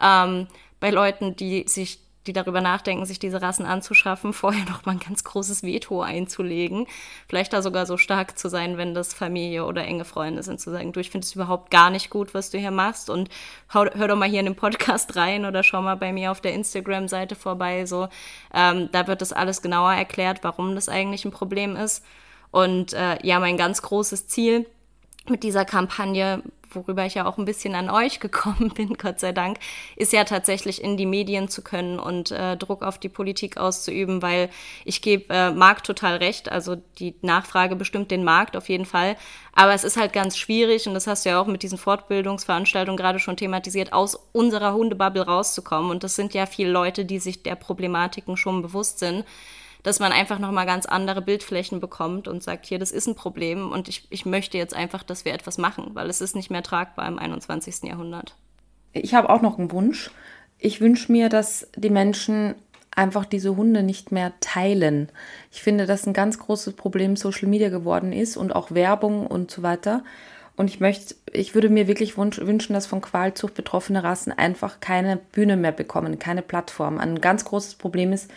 Ähm, bei Leuten, die sich die darüber nachdenken, sich diese Rassen anzuschaffen, vorher noch mal ein ganz großes Veto einzulegen. Vielleicht da sogar so stark zu sein, wenn das Familie oder enge Freunde sind, zu sagen, du, ich finde es überhaupt gar nicht gut, was du hier machst und hör, doch mal hier in den Podcast rein oder schau mal bei mir auf der Instagram-Seite vorbei. So, ähm, da wird das alles genauer erklärt, warum das eigentlich ein Problem ist. Und äh, ja, mein ganz großes Ziel mit dieser Kampagne worüber ich ja auch ein bisschen an euch gekommen bin, Gott sei Dank, ist ja tatsächlich in die Medien zu können und äh, Druck auf die Politik auszuüben, weil ich gebe äh, Marc total recht, also die Nachfrage bestimmt den Markt auf jeden Fall, aber es ist halt ganz schwierig und das hast du ja auch mit diesen Fortbildungsveranstaltungen gerade schon thematisiert, aus unserer Hundebubble rauszukommen. Und das sind ja viele Leute, die sich der Problematiken schon bewusst sind dass man einfach nochmal ganz andere Bildflächen bekommt und sagt, hier, das ist ein Problem und ich, ich möchte jetzt einfach, dass wir etwas machen, weil es ist nicht mehr tragbar im 21. Jahrhundert. Ich habe auch noch einen Wunsch. Ich wünsche mir, dass die Menschen einfach diese Hunde nicht mehr teilen. Ich finde, dass ein ganz großes Problem Social Media geworden ist und auch Werbung und so weiter. Und ich möchte, ich würde mir wirklich wünschen, dass von Qualzucht betroffene Rassen einfach keine Bühne mehr bekommen, keine Plattform. Ein ganz großes Problem ist,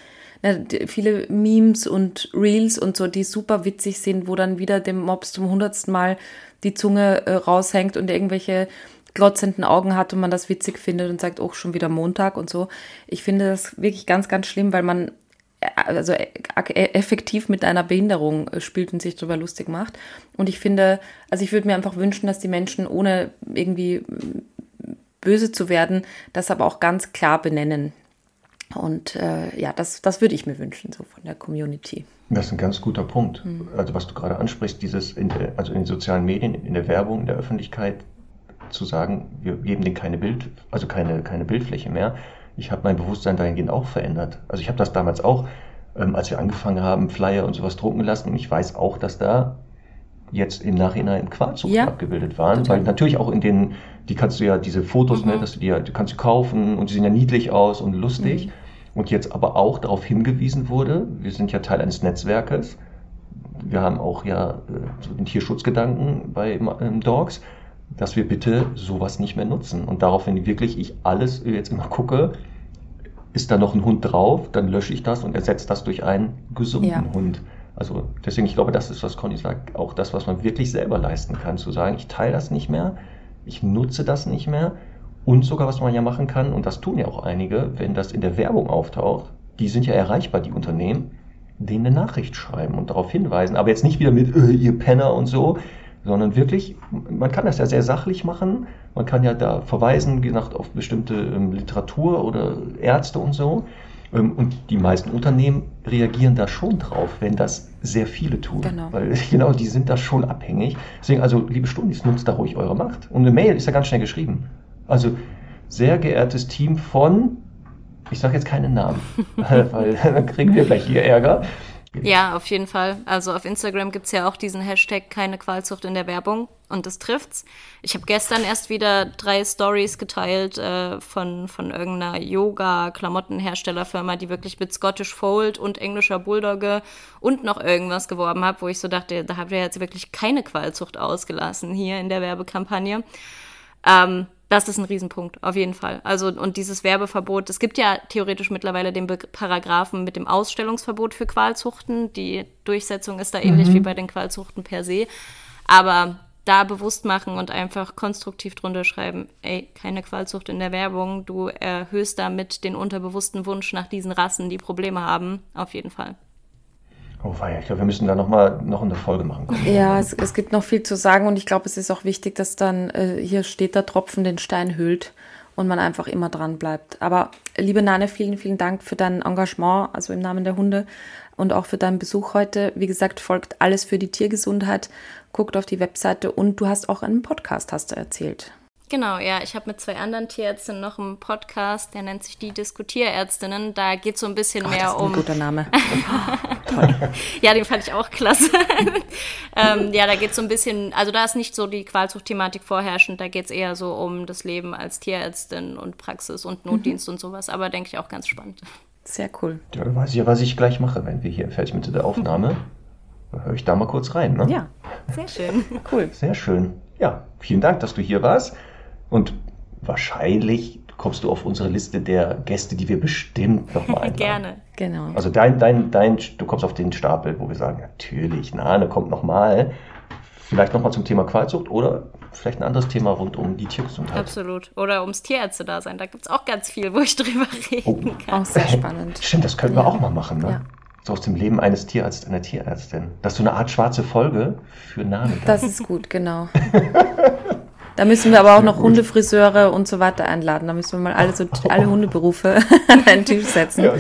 viele Memes und Reels und so, die super witzig sind, wo dann wieder dem Mops zum hundertsten Mal die Zunge äh, raushängt und irgendwelche glotzenden Augen hat und man das witzig findet und sagt, oh, schon wieder Montag und so. Ich finde das wirklich ganz, ganz schlimm, weil man äh, also äh, effektiv mit einer Behinderung äh, spielt und sich darüber lustig macht. Und ich finde, also ich würde mir einfach wünschen, dass die Menschen ohne irgendwie böse zu werden, das aber auch ganz klar benennen. Und äh, ja, das, das würde ich mir wünschen, so von der Community. Das ist ein ganz guter Punkt. Mhm. Also was du gerade ansprichst, dieses in der, also in den sozialen Medien, in der Werbung, in der Öffentlichkeit zu sagen, wir geben denen keine Bild, also keine, keine Bildfläche mehr. Ich habe mein Bewusstsein dahingehend auch verändert. Also ich habe das damals auch, ähm, als wir angefangen haben, Flyer und sowas drucken lassen. Ich weiß auch, dass da jetzt im Nachhinein Qualzuchten ja. abgebildet waren, Total. weil natürlich auch in den, die kannst du ja, diese Fotos, ne, mhm. ne, dass du die, die kannst du kaufen und die sehen ja niedlich aus und lustig. Mhm. Und jetzt aber auch darauf hingewiesen wurde, wir sind ja Teil eines Netzwerkes, wir haben auch ja äh, so den Tierschutzgedanken bei ähm, Dogs, dass wir bitte sowas nicht mehr nutzen. Und daraufhin wirklich ich alles jetzt immer gucke, ist da noch ein Hund drauf, dann lösche ich das und ersetze das durch einen gesunden ja. Hund. Also deswegen, ich glaube, das ist, was Conny sagt, auch das, was man wirklich selber leisten kann, zu sagen, ich teile das nicht mehr, ich nutze das nicht mehr und sogar, was man ja machen kann, und das tun ja auch einige, wenn das in der Werbung auftaucht, die sind ja erreichbar, die Unternehmen, denen eine Nachricht schreiben und darauf hinweisen, aber jetzt nicht wieder mit, äh, ihr Penner und so, sondern wirklich, man kann das ja sehr sachlich machen, man kann ja da verweisen, gesagt, auf bestimmte ähm, Literatur oder Ärzte und so. Ähm, und die meisten Unternehmen reagieren da schon drauf, wenn das sehr viele tun. Genau. Weil genau, die sind da schon abhängig. Deswegen, also, liebe Stundis, nutzt da ruhig eure Macht. Und eine Mail ist ja ganz schnell geschrieben. Also, sehr geehrtes Team von, ich sage jetzt keinen Namen, weil dann kriegen wir gleich hier Ärger. Ja, auf jeden Fall. Also auf Instagram gibt es ja auch diesen Hashtag keine Qualzucht in der Werbung und das trifft's. Ich habe gestern erst wieder drei Stories geteilt äh, von, von irgendeiner Yoga-Klamottenherstellerfirma, die wirklich mit Scottish Fold und englischer Bulldogge und noch irgendwas geworben hat, wo ich so dachte, da habt ihr jetzt wirklich keine Qualzucht ausgelassen hier in der Werbekampagne. Ähm, das ist ein Riesenpunkt, auf jeden Fall. Also, und dieses Werbeverbot, es gibt ja theoretisch mittlerweile den Paragraphen mit dem Ausstellungsverbot für Qualzuchten. Die Durchsetzung ist da ähnlich mhm. wie bei den Qualzuchten per se. Aber da bewusst machen und einfach konstruktiv drunter schreiben, ey, keine Qualzucht in der Werbung, du erhöhst damit den unterbewussten Wunsch nach diesen Rassen, die Probleme haben, auf jeden Fall. Oh weia, ich glaube, wir müssen da noch mal noch eine Folge machen. Ja, es, es, gibt noch viel zu sagen und ich glaube, es ist auch wichtig, dass dann äh, hier steht der Tropfen den Stein hüllt und man einfach immer dran bleibt. Aber liebe Nane, vielen, vielen Dank für dein Engagement, also im Namen der Hunde und auch für deinen Besuch heute. Wie gesagt, folgt alles für die Tiergesundheit, guckt auf die Webseite und du hast auch einen Podcast, hast du erzählt. Genau, ja. Ich habe mit zwei anderen Tierärztinnen noch einen Podcast, der nennt sich die Diskutierärztinnen. Da geht es so ein bisschen Ach, mehr das ist um. Ein guter Name. Toll. ja, den fand ich auch klasse. ähm, ja, da geht es so ein bisschen, also da ist nicht so die Qualzucht-Thematik vorherrschend, da geht es eher so um das Leben als Tierärztin und Praxis und Notdienst mhm. und sowas, aber denke ich auch ganz spannend. Sehr cool. Ja, dann weiß ich ja, was ich gleich mache, wenn wir hier fertig mit der Aufnahme. höre ich da mal kurz rein. Ne? Ja, sehr schön. Cool. Sehr schön. Ja, vielen Dank, dass du hier warst. Und wahrscheinlich kommst du auf unsere Liste der Gäste, die wir bestimmt nochmal einladen. Gerne. Genau. Also dein, dein, dein, du kommst auf den Stapel, wo wir sagen, natürlich, Nane kommt nochmal. Vielleicht nochmal zum Thema Qualzucht oder vielleicht ein anderes Thema rund um die Tiergesundheit. Absolut. Oder ums Tierärzte-Dasein. Da gibt es auch ganz viel, wo ich drüber reden oh. kann. Auch sehr spannend. Stimmt, das könnten wir auch mal machen. Ne? Ja. So aus dem Leben eines Tierarztes, einer Tierärztin. Das ist so eine Art schwarze Folge für Nane. Das ist gut, genau. Da müssen wir aber auch noch Hundefriseure und so weiter einladen. Da müssen wir mal alle, so, alle Hundeberufe an einen Tisch setzen ja,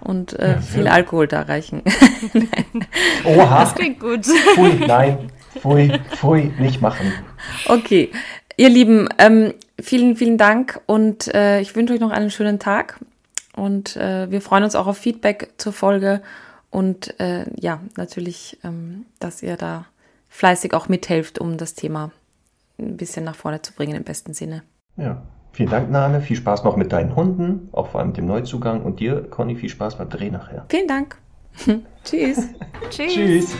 und äh, viel Alkohol da reichen. Oha. Das klingt gut. Pfui, nein, pfui, pfui, nicht machen. Okay, ihr Lieben, ähm, vielen, vielen Dank und äh, ich wünsche euch noch einen schönen Tag und äh, wir freuen uns auch auf Feedback zur Folge und äh, ja, natürlich, ähm, dass ihr da fleißig auch mithelft, um das Thema ein bisschen nach vorne zu bringen im besten Sinne. Ja, vielen Dank, Nane. Viel Spaß noch mit deinen Hunden, auch vor allem mit dem Neuzugang. Und dir, Conny, viel Spaß beim Dreh nachher. Vielen Dank. Tschüss. Tschüss. Tschüss.